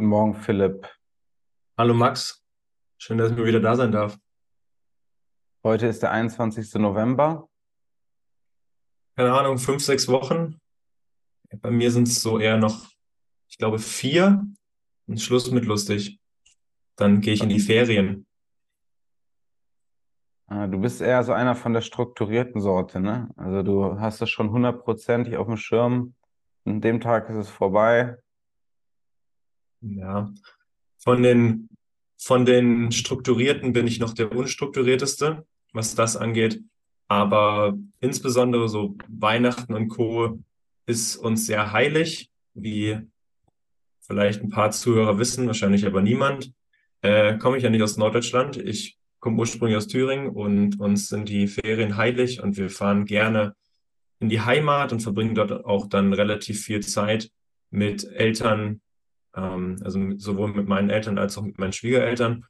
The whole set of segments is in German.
Guten Morgen, Philipp. Hallo Max, schön, dass ich mal wieder da sein darf. Heute ist der 21. November. Keine Ahnung, fünf, sechs Wochen. Bei mir sind es so eher noch, ich glaube, vier und Schluss mit lustig. Dann gehe ich in die Ferien. Ah, Du bist eher so einer von der strukturierten Sorte, ne? Also du hast das schon hundertprozentig auf dem Schirm. An dem Tag ist es vorbei. Ja, von den, von den Strukturierten bin ich noch der unstrukturierteste, was das angeht. Aber insbesondere so Weihnachten und Co. ist uns sehr heilig, wie vielleicht ein paar Zuhörer wissen, wahrscheinlich aber niemand. Äh, komme ich ja nicht aus Norddeutschland. Ich komme ursprünglich aus Thüringen und uns sind die Ferien heilig und wir fahren gerne in die Heimat und verbringen dort auch dann relativ viel Zeit mit Eltern, ähm, also sowohl mit meinen Eltern als auch mit meinen Schwiegereltern.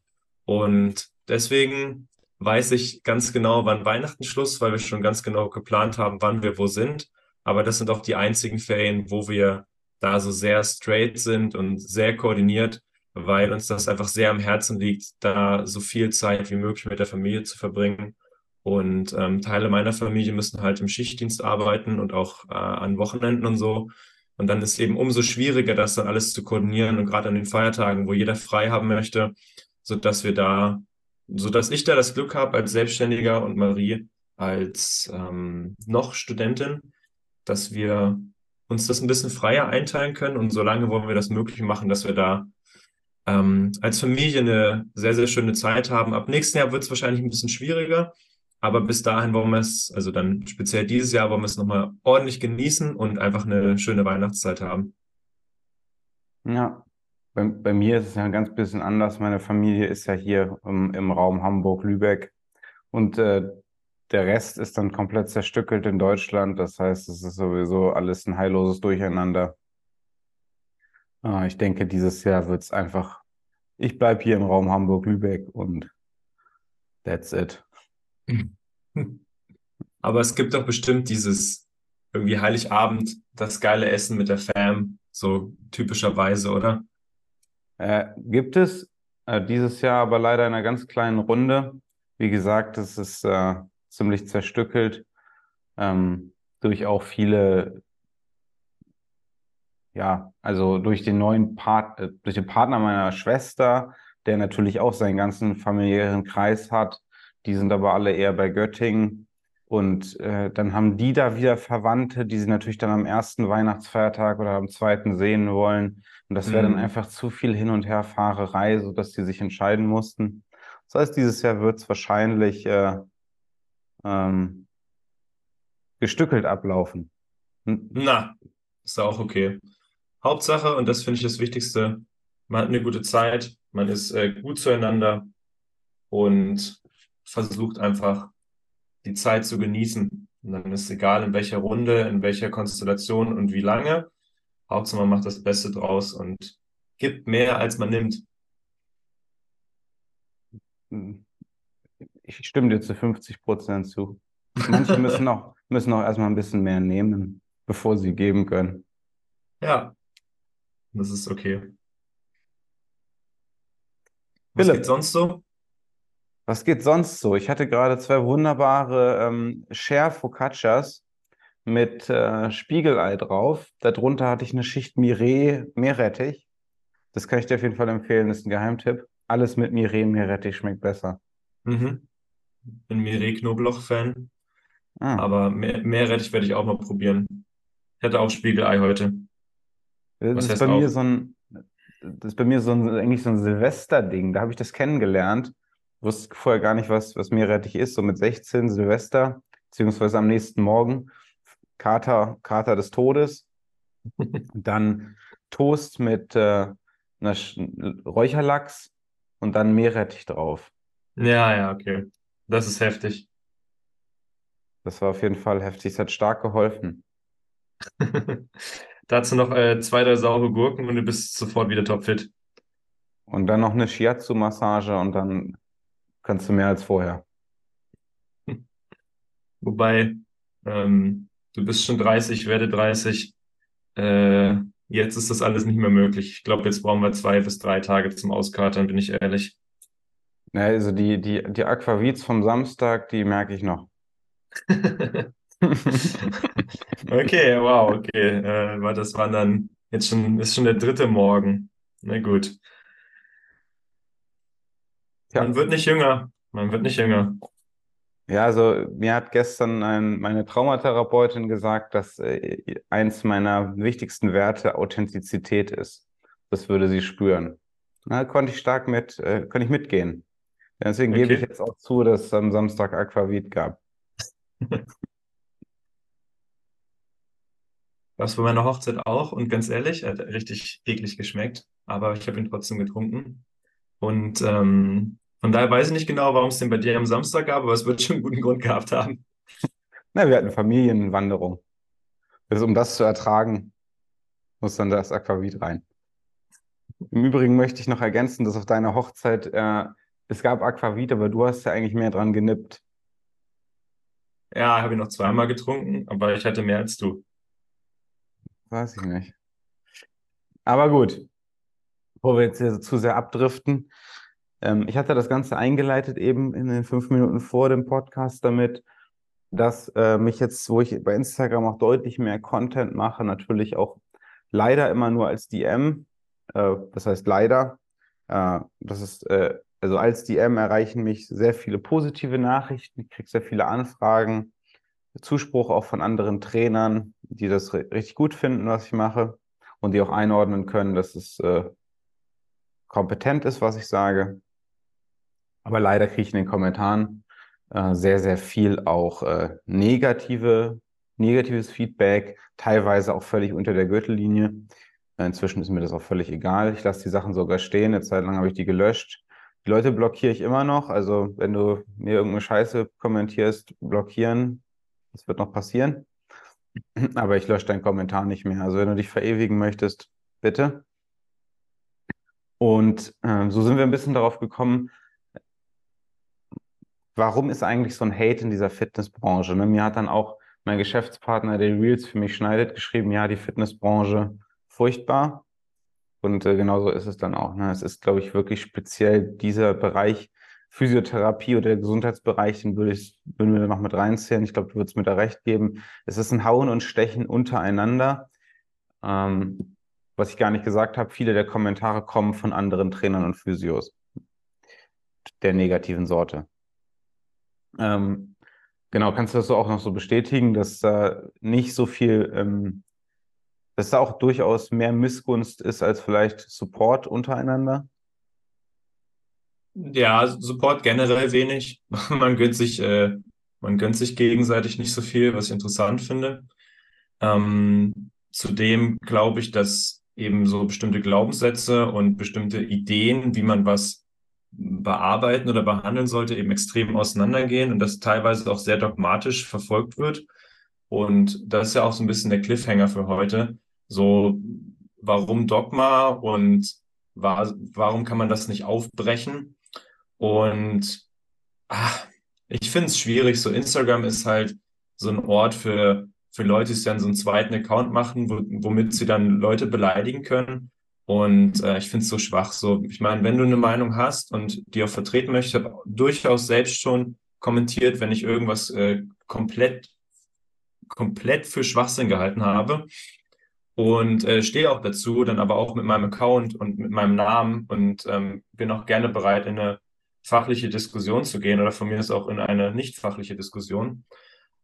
Und deswegen weiß ich ganz genau, wann Weihnachten Schluss, weil wir schon ganz genau geplant haben, wann wir wo sind. Aber das sind auch die einzigen Ferien, wo wir da so sehr straight sind und sehr koordiniert, weil uns das einfach sehr am Herzen liegt, da so viel Zeit wie möglich mit der Familie zu verbringen. Und ähm, Teile meiner Familie müssen halt im Schichtdienst arbeiten und auch äh, an Wochenenden und so. Und dann ist eben umso schwieriger, das dann alles zu koordinieren und gerade an den Feiertagen, wo jeder frei haben möchte, so dass wir da, so dass ich da das Glück habe als Selbstständiger und Marie als ähm, noch Studentin, dass wir uns das ein bisschen freier einteilen können und solange wollen wir das möglich machen, dass wir da ähm, als Familie eine sehr, sehr schöne Zeit haben. Ab nächsten Jahr wird es wahrscheinlich ein bisschen schwieriger, aber bis dahin wollen wir es, also dann speziell dieses Jahr, wollen wir es nochmal ordentlich genießen und einfach eine schöne Weihnachtszeit haben. Ja, bei, bei mir ist es ja ein ganz bisschen anders. Meine Familie ist ja hier im, im Raum Hamburg-Lübeck und äh, der Rest ist dann komplett zerstückelt in Deutschland. Das heißt, es ist sowieso alles ein heilloses Durcheinander. Äh, ich denke, dieses Jahr wird es einfach, ich bleibe hier im Raum Hamburg-Lübeck und that's it. Aber es gibt doch bestimmt dieses irgendwie Heiligabend, das geile Essen mit der Fam, so typischerweise, oder? Äh, gibt es äh, dieses Jahr aber leider in einer ganz kleinen Runde. Wie gesagt, es ist äh, ziemlich zerstückelt ähm, durch auch viele, ja, also durch den neuen Part, äh, durch den Partner meiner Schwester, der natürlich auch seinen ganzen familiären Kreis hat. Die sind aber alle eher bei Göttingen. Und äh, dann haben die da wieder Verwandte, die sie natürlich dann am ersten Weihnachtsfeiertag oder am zweiten sehen wollen. Und das wäre dann Mhm. einfach zu viel Hin- und Herfahrerei, sodass die sich entscheiden mussten. Das heißt, dieses Jahr wird es wahrscheinlich äh, ähm, gestückelt ablaufen. Hm, Na, ist auch okay. Hauptsache, und das finde ich das Wichtigste, man hat eine gute Zeit, man ist äh, gut zueinander und versucht einfach die Zeit zu genießen. Und dann ist egal, in welcher Runde, in welcher Konstellation und wie lange. Hauptsache, man macht das Beste draus und gibt mehr, als man nimmt. Ich stimme dir zu 50 Prozent zu. Manche müssen auch, müssen auch erstmal ein bisschen mehr nehmen, bevor sie geben können. Ja, das ist okay. Was geht Philipp, sonst so? Was geht sonst so? Ich hatte gerade zwei wunderbare ähm, Share Focaccias mit äh, Spiegelei drauf. Darunter hatte ich eine Schicht Miree Meerrettich. Das kann ich dir auf jeden Fall empfehlen, das ist ein Geheimtipp. Alles mit Miree Meerrettich schmeckt besser. Mhm. Bin Mireille-Knoblauch-Fan, Ah, aber Meerrettich werde ich auch mal probieren. Ich hatte auch Spiegelei heute. das Was ist bei mir so ein, das ist bei mir so ein, eigentlich so ein Silvesterding. Da habe ich das kennengelernt. Wusste vorher gar nicht, was, was Meerrettich ist. So mit 16 Silvester, beziehungsweise am nächsten Morgen Kater, Kater des Todes. Dann Toast mit äh, einer Sch- Räucherlachs und dann Meerrettich drauf. Ja, ja, okay. Das ist heftig. Das war auf jeden Fall heftig. Es hat stark geholfen. Dazu noch äh, zwei, drei saure Gurken und du bist sofort wieder topfit. Und dann noch eine Shiatsu-Massage und dann kannst du mehr als vorher. Wobei, ähm, du bist schon 30, ich werde 30. Äh, jetzt ist das alles nicht mehr möglich. Ich glaube, jetzt brauchen wir zwei bis drei Tage zum Auskatern, bin ich ehrlich. Ja, also die, die, die Aquavits vom Samstag, die merke ich noch. Okay, wow, okay. Äh, das waren dann jetzt schon, ist schon der dritte Morgen. Na gut. Ja. Man wird nicht jünger. Man wird nicht jünger. Ja, also mir hat gestern ein, meine Traumatherapeutin gesagt, dass äh, eins meiner wichtigsten Werte Authentizität ist. Das würde sie spüren. Da konnte ich stark mit, äh, konnte ich mitgehen. Deswegen gebe ich Okay. jetzt auch zu, dass es am Samstag Aquavit gab. Das bei meiner Hochzeit auch. Und ganz ehrlich, er hat richtig eklig geschmeckt. Aber ich habe ihn trotzdem getrunken. Und ähm, von daher weiß ich nicht genau, warum es den bei dir am Samstag gab, aber es wird schon einen guten Grund gehabt haben. Na, wir hatten Familienwanderung. Also um das zu ertragen, muss dann das Aquavit rein. Im Übrigen möchte ich noch ergänzen, dass auf deiner Hochzeit äh, es gab Aquavit, aber du hast ja eigentlich mehr dran genippt. Ja, habe ich noch zweimal getrunken, aber ich hatte mehr als du. Weiß ich nicht. Aber gut, bevor wir jetzt hier zu sehr abdriften. Ähm, ich hatte das Ganze eingeleitet eben in den fünf Minuten vor dem Podcast damit, dass äh, mich jetzt, wo ich bei Instagram auch deutlich mehr Content mache, natürlich auch leider immer nur als DM, äh, das heißt leider, äh, das ist, äh, also als DM erreichen mich sehr viele positive Nachrichten, ich kriege sehr viele Anfragen, Zuspruch auch von anderen Trainern, die das ri- richtig gut finden, was ich mache und die auch einordnen können, dass es äh, kompetent ist, was ich sage. Aber leider kriege ich in den Kommentaren äh, sehr, sehr viel auch äh, negative, negatives Feedback, teilweise auch völlig unter der Gürtellinie. Äh, Inzwischen ist mir das auch völlig egal. Ich lasse die Sachen sogar stehen. Eine Zeit lang habe ich die gelöscht. Die Leute blockiere ich immer noch. Also wenn du mir irgendeine Scheiße kommentierst, blockieren. Das wird noch passieren. Aber ich lösche deinen Kommentar nicht mehr. Also wenn du dich verewigen möchtest, bitte. Und äh, so sind wir ein bisschen darauf gekommen, warum ist eigentlich so ein Hate in dieser Fitnessbranche? Ne? Mir hat dann auch mein Geschäftspartner, der Reels für mich schneidet, geschrieben, ja, die Fitnessbranche furchtbar. Und äh, genauso ist es dann auch. Ne? Es ist, glaube ich, wirklich speziell dieser Bereich Physiotherapie oder der Gesundheitsbereich, den würde ich, würden wir da noch mit reinzählen. Ich glaube, du würdest mir da recht geben. Es ist ein Hauen und Stechen untereinander. Ähm, was ich gar nicht gesagt habe, viele der Kommentare kommen von anderen Trainern und Physios der negativen Sorte. Ähm, genau, kannst du das auch noch so bestätigen, dass da nicht so viel, ähm, dass da auch durchaus mehr Missgunst ist als vielleicht Support untereinander? Ja, Support generell wenig. Man gönnt sich, äh, man gönnt sich gegenseitig nicht so viel, was ich interessant finde. Ähm, zudem glaube ich, dass eben so bestimmte Glaubenssätze und bestimmte Ideen, wie man was bearbeiten oder behandeln sollte, eben extrem auseinandergehen und das teilweise auch sehr dogmatisch verfolgt wird. Und das ist ja auch so ein bisschen der Cliffhanger für heute. So, warum Dogma und wa warum kann man das nicht aufbrechen? Und ah, ich finde es schwierig. So, Instagram ist halt so ein Ort für, für Leute, die dann so einen zweiten Account machen, wo, womit sie dann Leute beleidigen können. Und äh, ich finde es so schwach. So, ich meine, wenn du eine Meinung hast und die auch vertreten möchtest, ich habe durchaus selbst schon kommentiert, wenn ich irgendwas äh, komplett, komplett für Schwachsinn gehalten habe. Und äh, stehe auch dazu, dann aber auch mit meinem Account und mit meinem Namen und ähm, bin auch gerne bereit, in eine fachliche Diskussion zu gehen oder von mir ist auch in eine nicht fachliche Diskussion.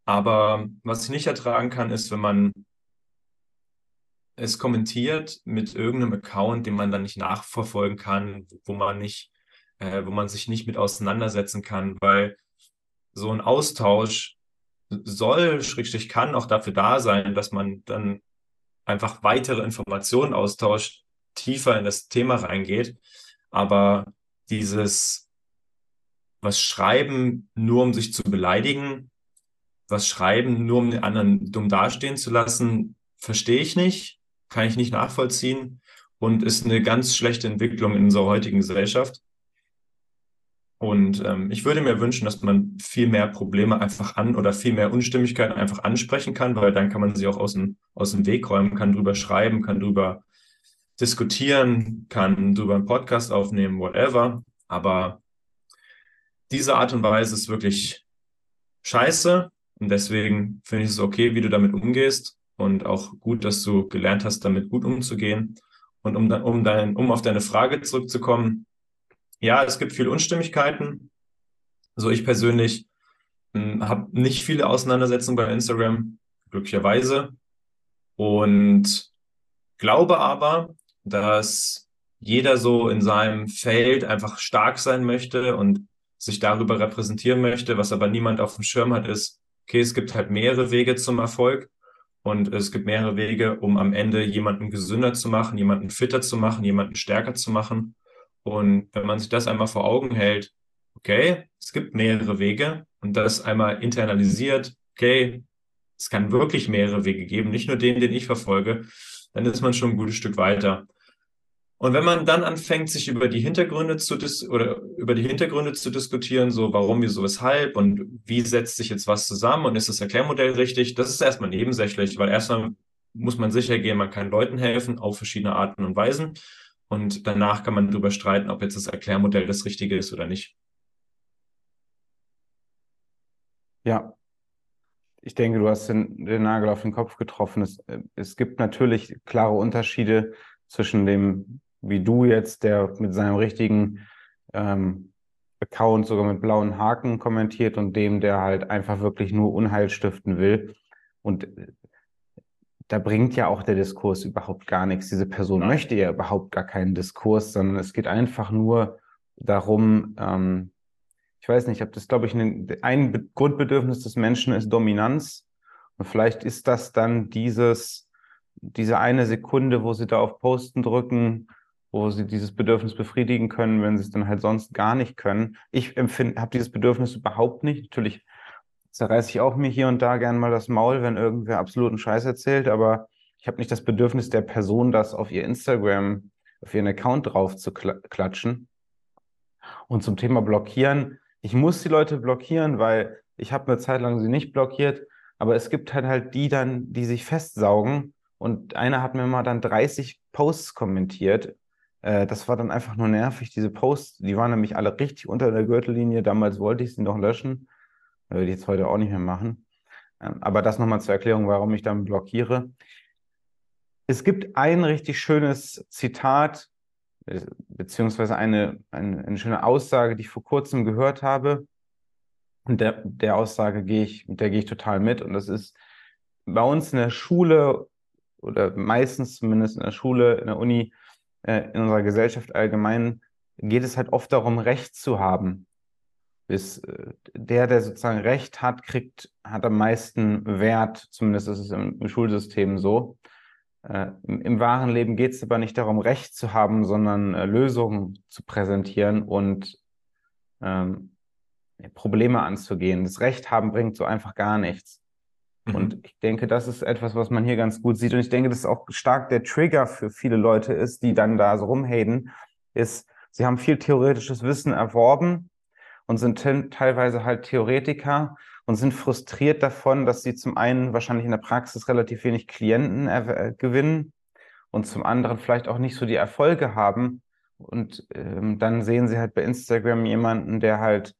Aber was ich nicht ertragen kann, ist, wenn man es kommentiert mit irgendeinem Account, den man dann nicht nachverfolgen kann, wo man nicht, äh, wo man sich nicht mit auseinandersetzen kann, weil so ein Austausch soll, schrägstrich kann auch dafür da sein, dass man dann einfach weitere Informationen austauscht, tiefer in das Thema reingeht. Aber dieses, was schreiben, nur um sich zu beleidigen, was schreiben, nur um den anderen dumm dastehen zu lassen, verstehe ich nicht, kann ich nicht nachvollziehen und ist eine ganz schlechte Entwicklung in unserer heutigen Gesellschaft. Und ähm, ich würde mir wünschen, dass man viel mehr Probleme einfach an oder viel mehr Unstimmigkeiten einfach ansprechen kann, weil dann kann man sie auch aus dem, aus dem Weg räumen, kann drüber schreiben, kann drüber diskutieren, kann drüber einen Podcast aufnehmen, whatever. Aber diese Art und Weise ist wirklich scheiße. Und deswegen finde ich es okay, wie du damit umgehst. Und auch gut, dass du gelernt hast, damit gut umzugehen. Und um, um, dein, um auf deine Frage zurückzukommen, ja, es gibt viele Unstimmigkeiten. So, ich persönlich hm, habe nicht viele Auseinandersetzungen bei Instagram, glücklicherweise. Und glaube aber, dass jeder so in seinem Feld einfach stark sein möchte und sich darüber repräsentieren möchte. Was aber niemand auf dem Schirm hat, ist, okay, es gibt halt mehrere Wege zum Erfolg und es gibt mehrere Wege, um am Ende jemanden gesünder zu machen, jemanden fitter zu machen, jemanden stärker zu machen. Und wenn man sich das einmal vor Augen hält, okay, es gibt mehrere Wege und das einmal internalisiert, okay, es kann wirklich mehrere Wege geben, nicht nur den, den ich verfolge, dann ist man schon ein gutes Stück weiter. Und wenn man dann anfängt, sich über die Hintergründe zu dis oder über die Hintergründe zu diskutieren, so warum, wieso, weshalb und wie setzt sich jetzt was zusammen und ist das Erklärmodell richtig, das ist erstmal nebensächlich, weil erstmal muss man sicher gehen, man kann Leuten helfen auf verschiedene Arten und Weisen. Und danach kann man darüber streiten, ob jetzt das Erklärmodell das Richtige ist oder nicht. Ja, ich denke, du hast den, den Nagel auf den Kopf getroffen. Es, es gibt natürlich klare Unterschiede zwischen dem wie du jetzt, der mit seinem richtigen ähm, Account sogar mit blauen Haken kommentiert und dem, der halt einfach wirklich nur Unheil stiften will. Und äh, da bringt ja auch der Diskurs überhaupt gar nichts. Diese Person ja. möchte ja überhaupt gar keinen Diskurs, sondern es geht einfach nur darum, ähm, ich weiß nicht, ob das, glaube ich, ein, ein Grundbedürfnis des Menschen ist Dominanz. Und vielleicht ist das dann dieses, diese eine Sekunde, wo sie da auf Posten drücken, wo sie dieses Bedürfnis befriedigen können, wenn sie es dann halt sonst gar nicht können. Ich empfinde, habe dieses Bedürfnis überhaupt nicht. Natürlich zerreiße ich auch mir hier und da gern mal das Maul, wenn irgendwer absoluten Scheiß erzählt, aber ich habe nicht das Bedürfnis der Person, das auf ihr Instagram, auf ihren Account drauf zu klatschen. Und zum Thema Blockieren, ich muss die Leute blockieren, weil ich habe eine Zeit lang sie nicht blockiert, aber es gibt halt halt die dann, die sich festsaugen und einer hat mir mal dann 30 Posts kommentiert äh, das war dann einfach nur nervig. Diese Posts, die waren nämlich alle richtig unter der Gürtellinie. Damals wollte ich sie noch löschen. Würde ich jetzt heute auch nicht mehr machen. Ähm, aber das nochmal zur Erklärung, warum ich dann blockiere. Es gibt ein richtig schönes Zitat, äh, beziehungsweise eine, eine, eine schöne Aussage, die ich vor kurzem gehört habe. Und der, der Aussage gehe ich, der gehe ich total mit. Und das ist bei uns in der Schule oder meistens zumindest in der Schule, in der Uni, äh, in unserer Gesellschaft allgemein geht es halt oft darum, Recht zu haben. Bis, äh, der, der sozusagen Recht hat, kriegt, hat am meisten Wert, zumindest ist es im, im Schulsystem so. Äh, im, im, wahren Leben geht es aber nicht darum, Recht zu haben, sondern äh, Lösungen zu präsentieren und ähm, Probleme anzugehen. Das Recht haben bringt so einfach gar nichts. Und mhm. ich denke, das ist etwas, was man hier ganz gut sieht. Und ich denke, dass auch stark der Trigger für viele Leute ist, die dann da so rumhaten, ist, sie haben viel theoretisches Wissen erworben und sind teilweise halt Theoretiker und sind frustriert davon, dass sie zum einen wahrscheinlich in der Praxis relativ wenig Klienten äh, gewinnen und zum anderen vielleicht auch nicht so die Erfolge haben. Und ähm, dann sehen sie halt bei Instagram jemanden, der halt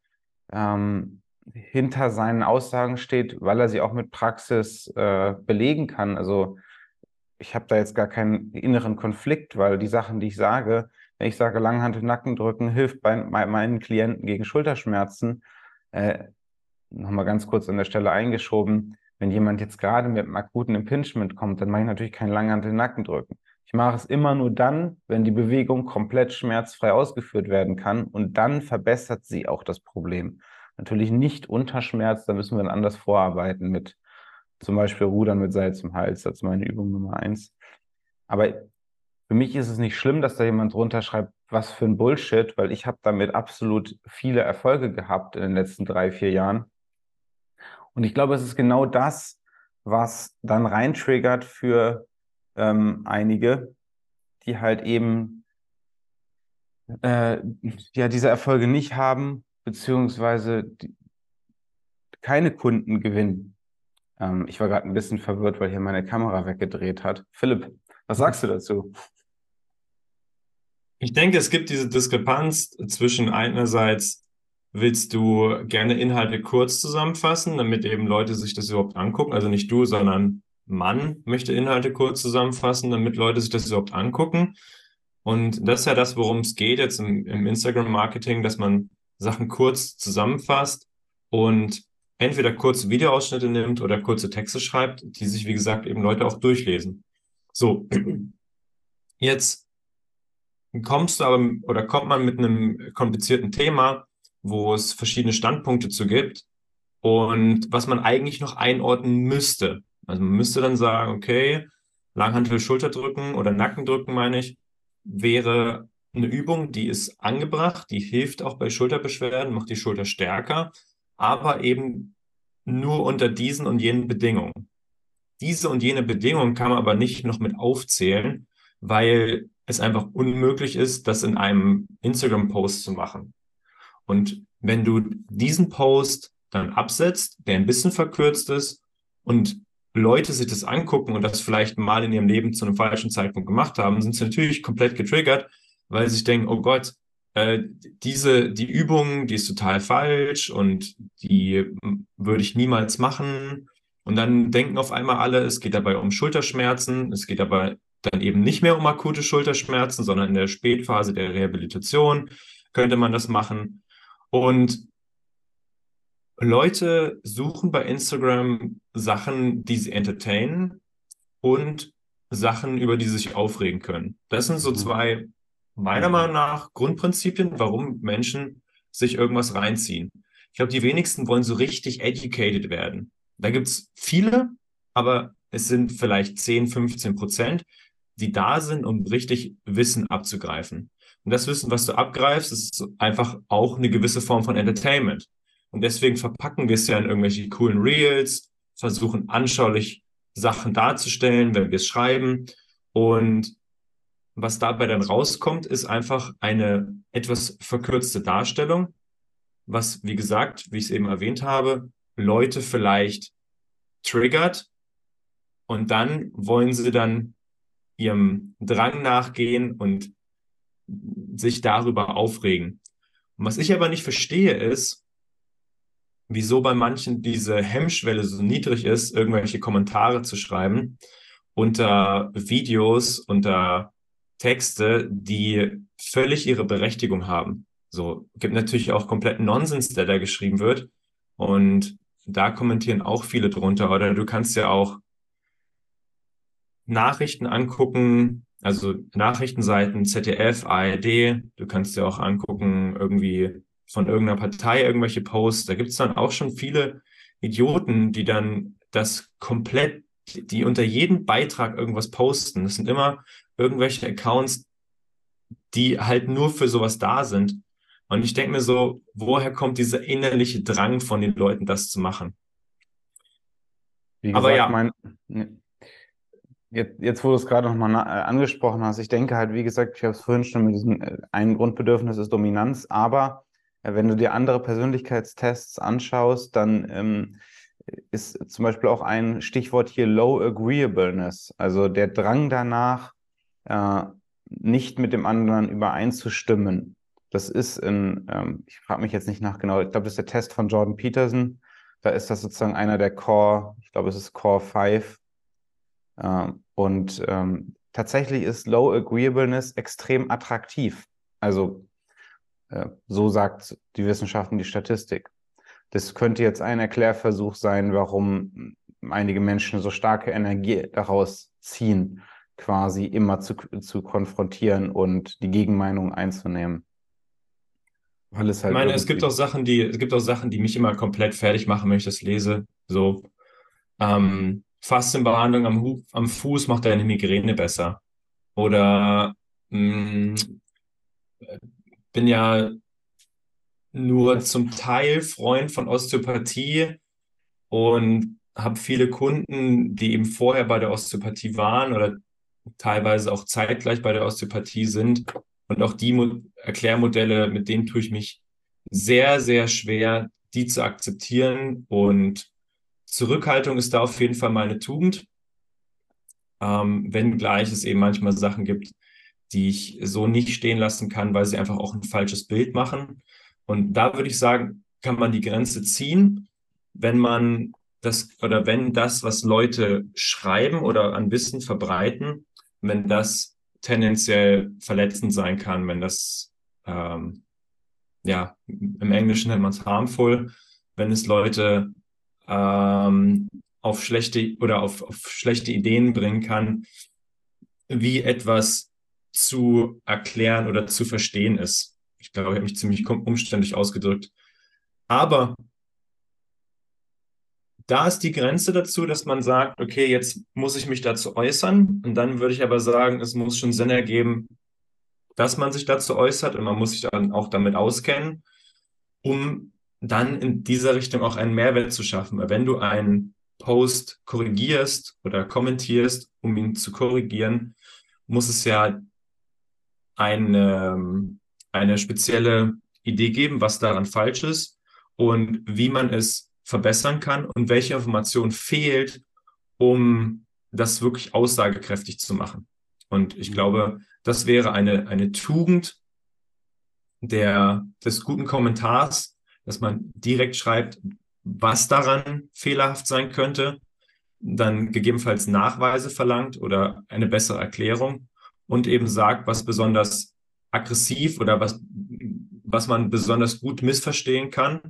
ähm, hinter seinen Aussagen steht, weil er sie auch mit Praxis äh, belegen kann. Also ich habe da jetzt gar keinen inneren Konflikt, weil die Sachen, die ich sage, wenn ich sage, Langhand Nacken drücken hilft bei, bei meinen Klienten gegen Schulterschmerzen, äh, nochmal ganz kurz an der Stelle eingeschoben, wenn jemand jetzt gerade mit einem akuten Impingement kommt, dann mache ich natürlich kein Langhand den Nacken drücken. Ich mache es immer nur dann, wenn die Bewegung komplett schmerzfrei ausgeführt werden kann und dann verbessert sie auch das Problem. Natürlich nicht unter Schmerz, da müssen wir dann anders vorarbeiten mit zum Beispiel Rudern mit Seil zum Hals. Das ist meine Übung Nummer eins. Aber für mich ist es nicht schlimm, dass da jemand drunter schreibt, was für ein Bullshit, weil ich habe damit absolut viele Erfolge gehabt in den letzten drei, vier Jahren. Und ich glaube, es ist genau das, was dann reintriggert für ähm, einige, die halt eben äh, ja diese Erfolge nicht haben, beziehungsweise die, keine Kunden gewinnen. Ähm, ich war gerade ein bisschen verwirrt, weil hier meine Kamera weggedreht hat. Philipp, was sagst du dazu? Ich denke, es gibt diese Diskrepanz zwischen einerseits willst du gerne Inhalte kurz zusammenfassen, damit eben Leute sich das überhaupt angucken. Also nicht du, sondern Mann möchte Inhalte kurz zusammenfassen, damit Leute sich das überhaupt angucken. Und das ist ja das, worum es geht jetzt im, im Instagram-Marketing, dass man Sachen kurz zusammenfasst und entweder kurze Videoausschnitte nimmt oder kurze Texte schreibt, die sich, wie gesagt, eben Leute auch durchlesen. So, jetzt kommst du aber oder kommt man mit einem komplizierten Thema, wo es verschiedene Standpunkte zu gibt und was man eigentlich noch einordnen müsste. Also man müsste dann sagen, okay, Langhantel Schulterdrücken oder Nackendrücken meine ich, wäre eine Übung, die ist angebracht, die hilft auch bei Schulterbeschwerden, macht die Schulter stärker, aber eben nur unter diesen und jenen Bedingungen. Diese und jene Bedingungen kann man aber nicht noch mit aufzählen, weil es einfach unmöglich ist, das in einem Instagram-Post zu machen. Und wenn du diesen Post dann absetzt, der ein bisschen verkürzt ist und Leute sich das angucken und das vielleicht mal in ihrem Leben zu einem falschen Zeitpunkt gemacht haben, sind sie natürlich komplett getriggert, weil sie sich denken, oh Gott, äh, diese, die Übung, die ist total falsch und die würde ich niemals machen. Und dann denken auf einmal alle, es geht dabei um Schulterschmerzen, es geht dabei dann eben nicht mehr um akute Schulterschmerzen, sondern in der Spätphase der Rehabilitation könnte man das machen. Und Leute suchen bei Instagram Sachen, die sie entertainen und Sachen, über die sie sich aufregen können. Das sind so mhm. zwei, meiner Meinung nach, Grundprinzipien, warum Menschen sich irgendwas reinziehen. Ich glaube, die wenigsten wollen so richtig educated werden. Da gibt es viele, aber es sind vielleicht 10, 15 Prozent, die da sind, um richtig Wissen abzugreifen. Und das Wissen, was du abgreifst, ist einfach auch eine gewisse Form von Entertainment. Und deswegen verpacken wir es ja in irgendwelche coolen Reels, versuchen anschaulich Sachen darzustellen, wenn wir es schreiben. Und was dabei dann rauskommt, ist einfach eine etwas verkürzte Darstellung, was, wie gesagt, wie ich es eben erwähnt habe, Leute vielleicht triggert. Und dann wollen sie dann ihrem Drang nachgehen und sich darüber aufregen. Und was ich aber nicht verstehe ist, wieso bei manchen diese Hemmschwelle so niedrig ist, irgendwelche Kommentare zu schreiben unter Videos, unter Texte, die völlig ihre Berechtigung haben. So gibt natürlich auch kompletten Nonsens, der da geschrieben wird. Und da kommentieren auch viele drunter. Oder du kannst ja auch Nachrichten angucken, also Nachrichtenseiten, ZDF, ARD, du kannst dir auch angucken, irgendwie von irgendeiner Partei irgendwelche Posts. Da gibt es dann auch schon viele Idioten, die dann das komplett, die unter jedem Beitrag irgendwas posten. Das sind immer irgendwelche Accounts, die halt nur für sowas da sind. Und ich denke mir so, woher kommt dieser innerliche Drang von den Leuten, das zu machen? Wie gesagt, Aber ja. Mein, Jetzt, jetzt, wo du es gerade nochmal äh, angesprochen hast, ich denke halt, wie gesagt, ich habe es vorhin schon mit diesem, äh, ein Grundbedürfnis ist Dominanz, aber äh, wenn du dir andere Persönlichkeitstests anschaust, dann ähm, ist zum Beispiel auch ein Stichwort hier Low Agreeableness, also der Drang danach, äh, nicht mit dem anderen übereinzustimmen. Das ist in, ähm, ich frage mich jetzt nicht nach genau, ich glaube, das ist der Test von Jordan Peterson. Da ist das sozusagen einer der Core, ich glaube, es ist Core 5. Ähm, und ähm, tatsächlich ist Low Agreeableness extrem attraktiv. Also äh, so sagt die Wissenschaft und die Statistik. Das könnte jetzt ein Erklärversuch sein, warum einige Menschen so starke Energie daraus ziehen, quasi immer zu, zu konfrontieren und die Gegenmeinung einzunehmen. Weil es halt ich meine, es gibt auch Sachen, die, es gibt auch Sachen, die mich immer komplett fertig machen, wenn ich das lese. So, ähm, Faszienbehandlung am, am Fuß macht deine Migräne besser. Oder mh, mm, bin ja nur zum Teil Freund von Osteopathie und habe viele Kunden, die eben vorher bei der Osteopathie waren oder teilweise auch zeitgleich bei der Osteopathie sind. Und auch die Mo Erklärmodelle, mit denen tue ich mich sehr, sehr schwer, die zu akzeptieren. Und Zurückhaltung ist da auf jeden Fall meine Tugend. Ähm, wenngleich es eben manchmal Sachen gibt, die ich so nicht stehen lassen kann, weil sie einfach auch ein falsches Bild machen. Und da würde ich sagen, kann man die Grenze ziehen, wenn man das oder wenn das, was Leute schreiben oder an Wissen verbreiten, wenn das tendenziell verletzend sein kann, wenn das ähm, ja im Englischen nennt man es harmful, wenn es Leute ähm, auf schlechte oder auf, auf schlechte Ideen bringen kann, wie etwas zu erklären oder zu verstehen ist. Ich glaube, ich habe mich ziemlich umständlich ausgedrückt. Aber da ist die Grenze dazu, dass man sagt, okay, jetzt muss ich mich dazu äußern. Und dann würde ich aber sagen, es muss schon Sinn ergeben, dass man sich dazu äußert und man muss sich dann auch damit auskennen, um dann in dieser Richtung auch einen Mehrwert zu schaffen. Weil wenn du einen Post korrigierst oder kommentierst, um ihn zu korrigieren, muss es ja eine, eine spezielle Idee geben, was daran falsch ist und wie man es verbessern kann und welche Information fehlt, um das wirklich aussagekräftig zu machen. Und ich mhm. glaube, das wäre eine, eine Tugend der, des guten Kommentars, dass man direkt schreibt, was daran fehlerhaft sein könnte, dann gegebenenfalls Nachweise verlangt oder eine bessere Erklärung und eben sagt, was besonders aggressiv oder was, was man besonders gut missverstehen kann.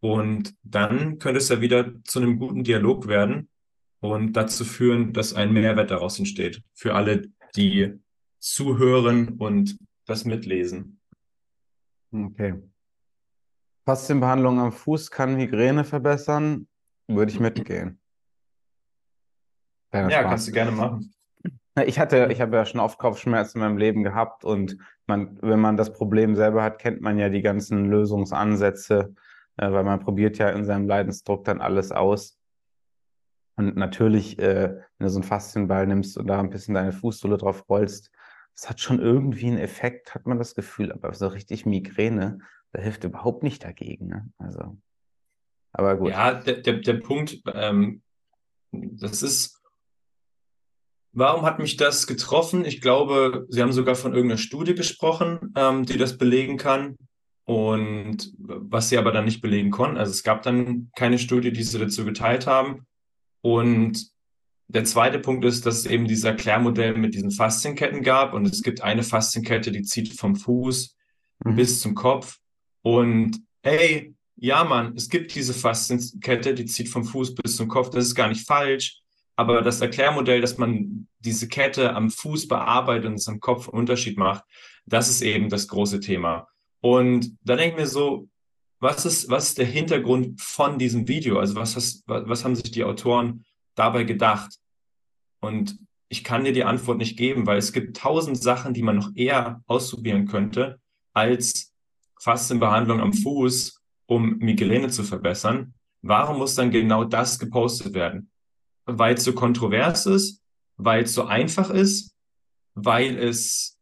Und dann könnte es ja wieder zu einem guten Dialog werden und dazu führen, dass ein Mehrwert daraus entsteht für alle, die zuhören und das mitlesen. Okay. Faszienbehandlung am Fuß kann Migräne verbessern, würde ich mitgehen. Ja, ja kannst du gerne machen. Ich hatte, ich habe ja schon oft Kopfschmerzen in meinem Leben gehabt und man, wenn man das Problem selber hat, kennt man ja die ganzen Lösungsansätze, äh, weil man probiert ja in seinem Leidensdruck dann alles aus. Und natürlich, äh, wenn du so einen Faszienball nimmst und da ein bisschen deine Fußsohle drauf rollst, das hat schon irgendwie einen Effekt, hat man das Gefühl, aber so richtig Migräne, da hilft überhaupt nicht dagegen. Ne? Also, aber gut. Ja, der, der, der Punkt, ähm, das ist, warum hat mich das getroffen? Ich glaube, Sie haben sogar von irgendeiner Studie gesprochen, ähm, die das belegen kann. Und was sie aber dann nicht belegen konnten. Also es gab dann keine Studie, die sie dazu geteilt haben. Und der zweite Punkt ist, dass es eben dieses Erklärmodell mit diesen Faszienketten gab und es gibt eine Faszienkette, die zieht vom Fuß mhm. bis zum Kopf. Und hey, ja, Mann, es gibt diese Faszienkette, die zieht vom Fuß bis zum Kopf. Das ist gar nicht falsch. Aber das Erklärmodell, dass man diese Kette am Fuß bearbeitet und es am Kopf einen Unterschied macht, das ist eben das große Thema. Und da denke ich mir so, was ist, was ist der Hintergrund von diesem Video? Also was, was, was haben sich die Autoren dabei gedacht? Und ich kann dir die Antwort nicht geben, weil es gibt tausend Sachen, die man noch eher ausprobieren könnte, als Faszienbehandlung am Fuß, um Migräne zu verbessern. Warum muss dann genau das gepostet werden? Weil es so kontrovers ist, weil es so einfach ist, weil es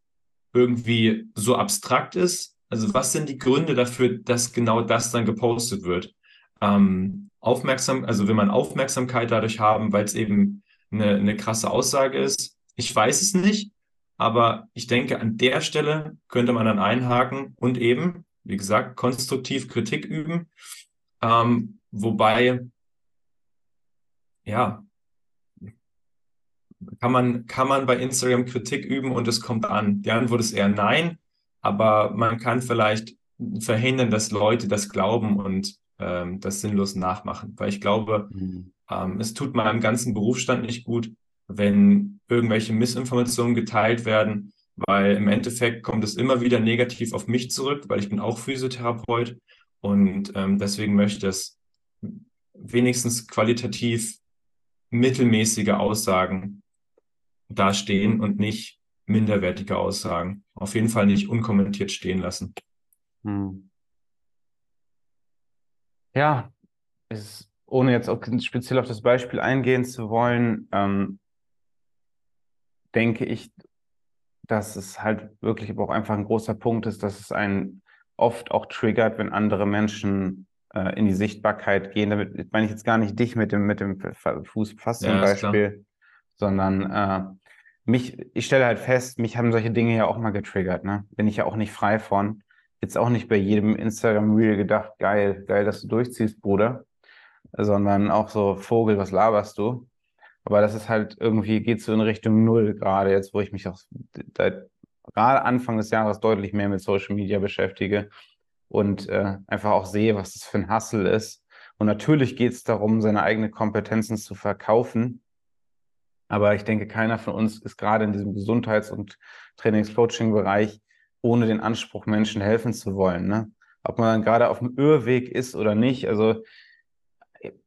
irgendwie so abstrakt ist. Also was sind die Gründe dafür, dass genau das dann gepostet wird? Ähm, aufmerksam, also will man Aufmerksamkeit dadurch haben, weil es eben eine, eine krasse Aussage ist. Ich weiß es nicht, aber ich denke, an der Stelle könnte man dann einhaken und eben, wie gesagt, konstruktiv Kritik üben. Ähm, wobei, ja, kann man, kann man bei Instagram Kritik üben und es kommt an? Die Antwort ist eher nein, aber man kann vielleicht verhindern, dass Leute das glauben und ähm, das sinnlos nachmachen. Weil ich glaube, mhm. Ähm, es tut meinem ganzen Berufsstand nicht gut, wenn irgendwelche Missinformationen geteilt werden, weil im Endeffekt kommt es immer wieder negativ auf mich zurück, weil ich bin auch Physiotherapeut und ähm, deswegen möchte es wenigstens qualitativ mittelmäßige Aussagen dastehen und nicht minderwertige Aussagen. Auf jeden Fall nicht unkommentiert stehen lassen. Hm. Ja, es ohne jetzt auch speziell auf das Beispiel eingehen zu wollen, ähm, denke ich, dass es halt wirklich aber auch einfach ein großer Punkt ist, dass es einen oft auch triggert, wenn andere Menschen äh, in die Sichtbarkeit gehen. Damit meine ich jetzt gar nicht dich mit dem, mit dem Fuß fast zum ja, Beispiel, sondern äh, mich, ich stelle halt fest, mich haben solche Dinge ja auch mal getriggert, ne? Bin ich ja auch nicht frei von. Jetzt auch nicht bei jedem Instagram-Reel gedacht, geil, geil, dass du durchziehst, Bruder. Sondern auch so, Vogel, was laberst du? Aber das ist halt irgendwie, geht so in Richtung Null gerade jetzt, wo ich mich auch seit gerade Anfang des Jahres deutlich mehr mit Social Media beschäftige und äh, einfach auch sehe, was das für ein Hustle ist. Und natürlich geht es darum, seine eigenen Kompetenzen zu verkaufen. Aber ich denke, keiner von uns ist gerade in diesem Gesundheits- und Trainings-Coaching-Bereich ohne den Anspruch, Menschen helfen zu wollen. Ne? Ob man dann gerade auf dem Irrweg ist oder nicht. Also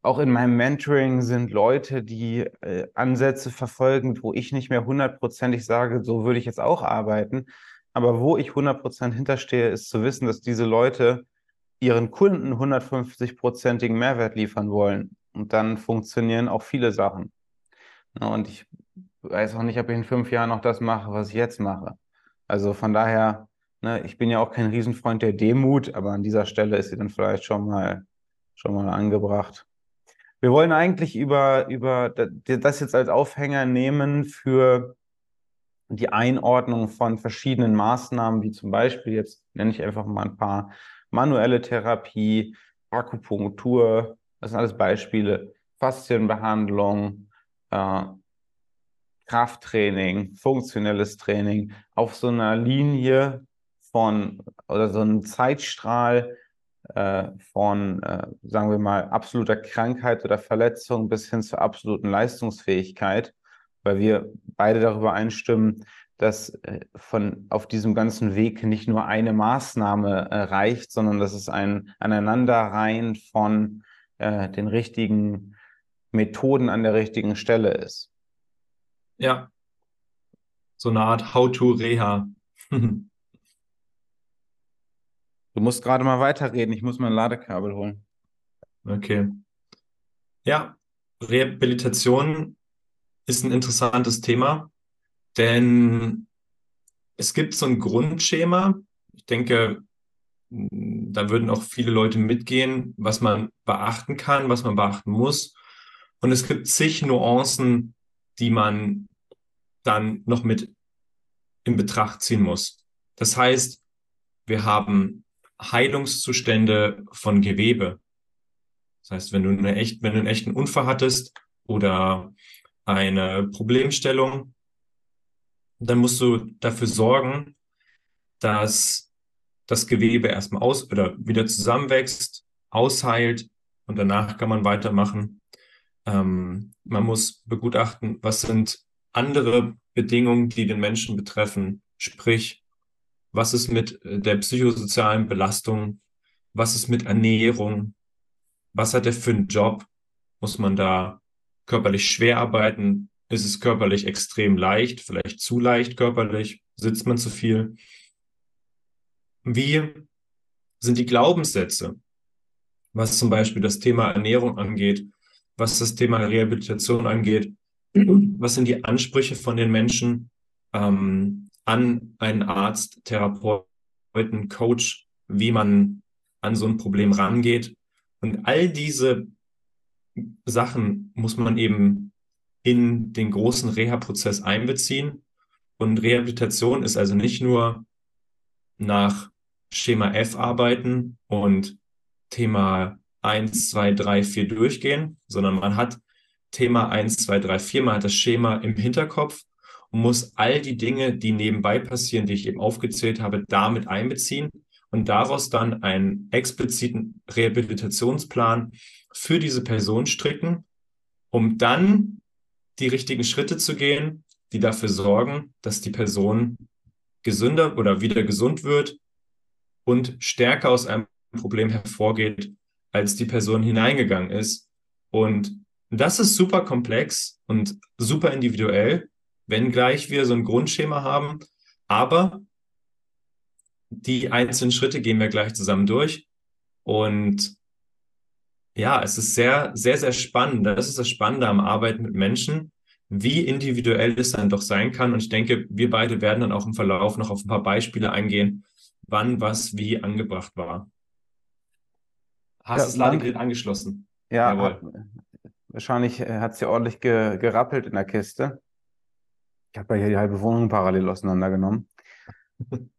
auch in meinem Mentoring sind Leute, die äh, Ansätze verfolgen, wo ich nicht mehr hundertprozentig sage, so würde ich jetzt auch arbeiten. Aber wo ich hundertprozentig hinterstehe, ist zu wissen, dass diese Leute ihren Kunden 150-prozentigen Mehrwert liefern wollen. Und dann funktionieren auch viele Sachen. Und ich weiß auch nicht, ob ich in fünf Jahren noch das mache, was ich jetzt mache. Also von daher, ne, ich bin ja auch kein Riesenfreund der Demut, aber an dieser Stelle ist sie dann vielleicht schon mal schon mal angebracht. Wir wollen eigentlich über, über das jetzt als Aufhänger nehmen für die Einordnung von verschiedenen Maßnahmen, wie zum Beispiel, jetzt nenne ich einfach mal ein paar, manuelle Therapie, Akupunktur, das sind alles Beispiele, Faszienbehandlung, äh, Krafttraining, funktionelles Training, auf so einer Linie von oder so einem Zeitstrahl äh, von, äh, sagen wir mal, absoluter Krankheit oder Verletzung bis hin zur absoluten Leistungsfähigkeit, weil wir beide darüber einstimmen, dass äh, von auf diesem ganzen Weg nicht nur eine Maßnahme äh, reicht, sondern dass es ein Aneinanderreihen von äh, den richtigen Methoden an der richtigen Stelle ist. Ja, so eine Art How-to-Reha. Du musst gerade mal weiterreden, ich muss mein Ladekabel holen. Okay. Ja, Rehabilitation ist ein interessantes Thema, denn es gibt so ein Grundschema. Ich denke, da würden auch viele Leute mitgehen, was man beachten kann, was man beachten muss. Und es gibt zig Nuancen, die man dann noch mit in Betracht ziehen muss. Das heißt, wir haben Heilungszustände von Gewebe. Das heißt, wenn du, eine echt, wenn du einen echten Unfall hattest oder eine Problemstellung, dann musst du dafür sorgen, dass das Gewebe erstmal aus oder wieder zusammenwächst, ausheilt und danach kann man weitermachen. Ähm, man muss begutachten, was sind andere Bedingungen, die den Menschen betreffen, sprich was ist mit äh, der psychosozialen Belastung? Was ist mit Ernährung? Was hat er für einen Job? Muss man da körperlich schwer arbeiten? Ist es körperlich extrem leicht, vielleicht zu leicht körperlich? Sitzt man zu viel? Wie sind die Glaubenssätze, was zum Beispiel das Thema Ernährung angeht, was das Thema Rehabilitation angeht? Was sind die Ansprüche von den Menschen? Ähm, an einen Arzt, Therapeuten, Coach, wie man an so ein Problem rangeht. Und all diese Sachen muss man eben in den großen Reha-Prozess einbeziehen. Und Rehabilitation ist also nicht nur nach Schema F arbeiten und Thema 1, 2, 3, 4 durchgehen, sondern man hat Thema 1, 2, 3, 4, man hat das Schema im Hinterkopf und muss all die Dinge, die nebenbei passieren, die ich eben aufgezählt habe, damit einbeziehen und daraus dann einen expliziten Rehabilitationsplan für diese Person stricken, um dann die richtigen Schritte zu gehen, die dafür sorgen, dass die Person gesünder oder wieder gesund wird und stärker aus einem Problem hervorgeht, als die Person hineingegangen ist. Und das ist super komplex und super individuell wenngleich wir so ein Grundschema haben. Aber die einzelnen Schritte gehen wir gleich zusammen durch. Und ja, es ist sehr, sehr, sehr spannend. Das ist das Spannende am Arbeiten mit Menschen, wie individuell es dann doch sein kann. Und ich denke, wir beide werden dann auch im Verlauf noch auf ein paar Beispiele eingehen, wann was wie angebracht war. Hast ja, das Ladegerät angeschlossen? Ja, hat, wahrscheinlich äh, hat es ja ordentlich ge, gerappelt in der Kiste. Ich habe ja hier die halbe Wohnung parallel auseinandergenommen.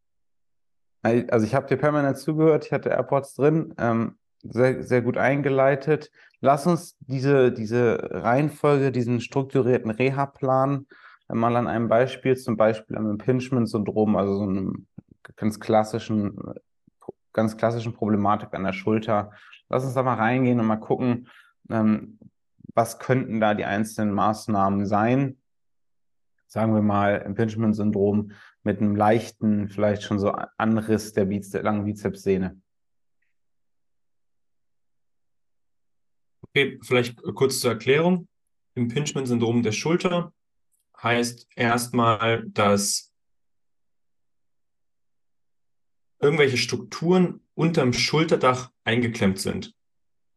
also ich habe dir permanent zugehört, ich hatte AirPods drin, ähm, sehr, sehr gut eingeleitet. Lass uns diese, diese Reihenfolge, diesen strukturierten Reha-Plan mal an einem Beispiel, zum Beispiel am Impingement-Syndrom, also so einem ganz klassischen, ganz klassischen Problematik an der Schulter. Lass uns da mal reingehen und mal gucken, ähm, was könnten da die einzelnen Maßnahmen sein? Sagen wir mal, Impingement-Syndrom mit einem leichten, vielleicht schon so Anriss der, Biz der langen Bizepssehne. Okay, vielleicht kurz zur Erklärung. Impingement-Syndrom der Schulter heißt erstmal, dass irgendwelche Strukturen unterm Schulterdach eingeklemmt sind.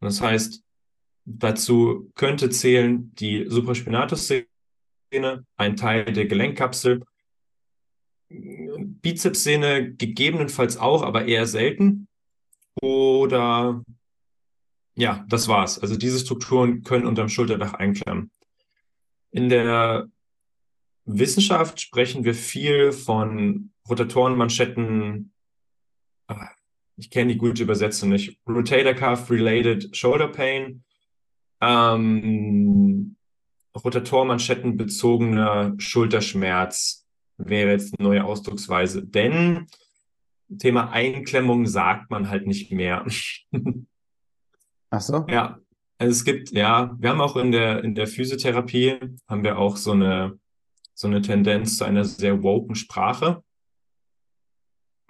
Das heißt, dazu könnte zählen die Supraspinatus-Sehne, ein Teil der Gelenkkapsel, Bizepssehne gegebenenfalls auch, aber eher selten. Oder ja, das war's. Also diese Strukturen können unterm Schulterdach einklemmen. In der Wissenschaft sprechen wir viel von Rotatorenmanschetten. Ah, ich kenne die gute Übersetzung nicht. Rotator Cuff Related Shoulder Pain. Ähm, Rotatormanschetten bezogener Schulterschmerz wäre jetzt eine neue Ausdrucksweise. Denn Thema Einklemmung sagt man halt nicht mehr. Ach so? Ja, also es gibt, ja, wir haben auch in der, in der Physiotherapie, haben wir auch so eine, so eine Tendenz zu einer sehr woken Sprache,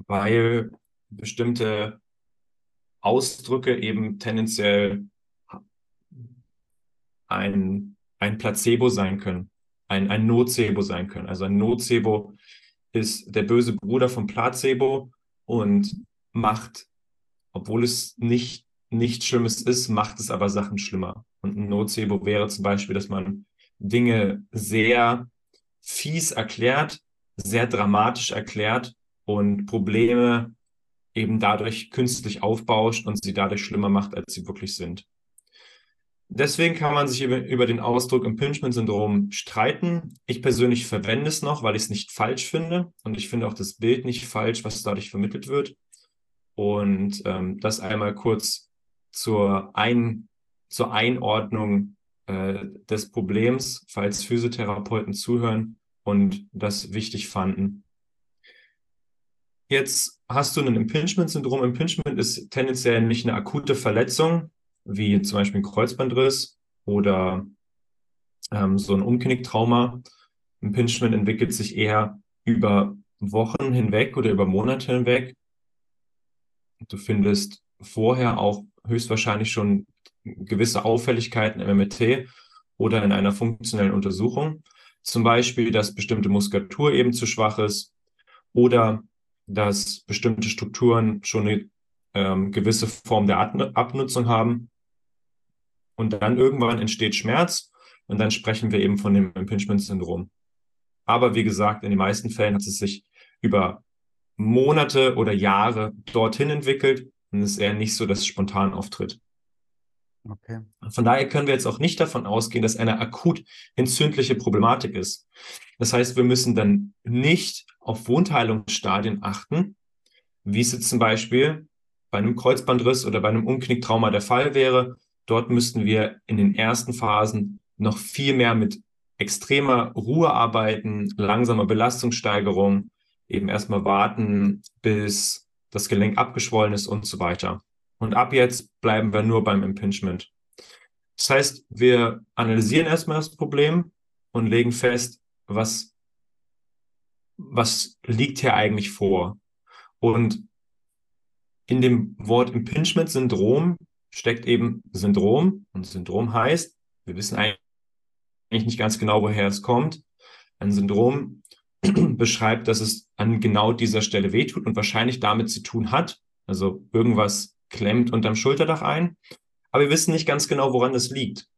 weil bestimmte Ausdrücke eben tendenziell ein, ein Placebo sein können, ein, ein Nocebo sein können. Also ein Nocebo ist der böse Bruder vom Placebo und macht, obwohl es nicht nichts Schlimmes ist, macht es aber Sachen schlimmer. Und ein Nocebo wäre zum Beispiel, dass man Dinge sehr fies erklärt, sehr dramatisch erklärt und Probleme eben dadurch künstlich aufbauscht und sie dadurch schlimmer macht, als sie wirklich sind. Deswegen kann man sich über, den Ausdruck Impingement-Syndrom streiten. Ich persönlich verwende es noch, weil ich es nicht falsch finde und ich finde auch das Bild nicht falsch, was dadurch vermittelt wird. Und ähm, das einmal kurz zur, Ein zur Einordnung äh, des Problems, falls Physiotherapeuten zuhören und das wichtig fanden. Jetzt hast du ein Impingement-Syndrom. Impingement ist tendenziell nicht eine akute Verletzung, wie zum Beispiel ein Kreuzbandriss oder ähm, so ein Umknicktrauma. Impingement entwickelt sich eher über Wochen hinweg oder über Monate hinweg. Du findest vorher auch höchstwahrscheinlich schon gewisse Auffälligkeiten im MRT oder in einer funktionellen Untersuchung. Zum Beispiel, dass bestimmte Muskulatur eben zu schwach ist oder dass bestimmte Strukturen schon eine ähm, gewisse Form der Abnutzung haben. Und dann irgendwann entsteht Schmerz und dann sprechen wir eben von dem Impingement-Syndrom. Aber wie gesagt, in den meisten Fällen hat es sich über Monate oder Jahre dorthin entwickelt und es ist eher nicht so, dass es spontan auftritt. Okay. Von daher können wir jetzt auch nicht davon ausgehen, dass eine akut entzündliche Problematik ist. Das heißt, wir müssen dann nicht auf Wundheilungsstadien achten, wie es jetzt zum Beispiel bei einem Kreuzbandriss oder bei einem Umknicktrauma der Fall wäre. Dort müssten wir in den ersten Phasen noch viel mehr mit extremer Ruhe arbeiten, langsamer Belastungssteigerung, eben erstmal warten, bis das Gelenk abgeschwollen ist und so weiter. Und ab jetzt bleiben wir nur beim Impingement. Das heißt, wir analysieren erstmal das Problem und legen fest, was, was liegt hier eigentlich vor. Und in dem Wort Impingement-Syndrom steckt eben Syndrom. Und Syndrom heißt, wir wissen eigentlich nicht ganz genau, woher es kommt. Ein Syndrom beschreibt, dass es an genau dieser Stelle wehtut und wahrscheinlich damit zu tun hat. Also irgendwas klemmt unterm Schulterdach ein. Aber wir wissen nicht ganz genau, woran das liegt.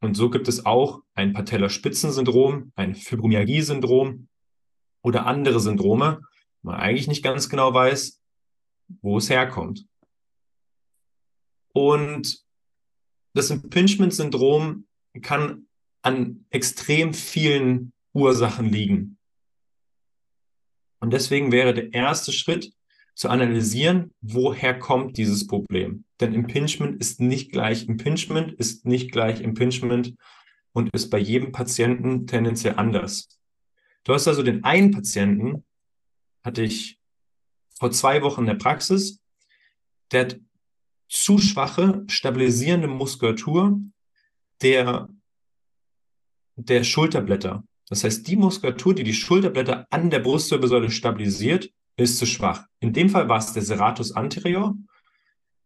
Und so gibt es auch ein Patellaspitzensyndrom, ein Fibromyalgie-Syndrom oder andere Syndrome, man eigentlich nicht ganz genau weiß, wo es herkommt. Und das Impingement-Syndrom kann an extrem vielen Ursachen liegen. Und deswegen wäre der erste Schritt zu analysieren, woher kommt dieses Problem. Denn Impingement ist nicht gleich Impingement, ist nicht gleich Impingement und ist bei jedem Patienten tendenziell anders. Du hast also den einen Patienten, hatte ich vor zwei Wochen in der Praxis, der hat zu schwache, stabilisierende Muskulatur der, der Schulterblätter. Das heißt, die Muskulatur, die die Schulterblätter an der Brustwirbelsäule stabilisiert, ist zu schwach. In dem Fall war es der Serratus anterior,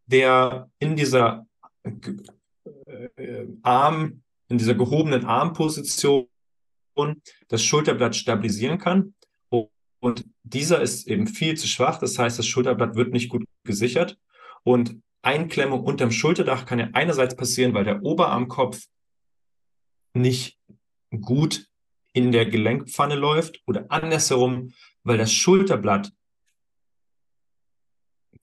der in dieser äh, Arm, in dieser gehobenen Armposition das Schulterblatt stabilisieren kann. Und dieser ist eben viel zu schwach. Das heißt, das Schulterblatt wird nicht gut gesichert. Und Einklemmung unterm Schulterdach kann ja einerseits passieren, weil der Oberarmkopf nicht gut in der Gelenkpfanne läuft oder andersherum, weil das Schulterblatt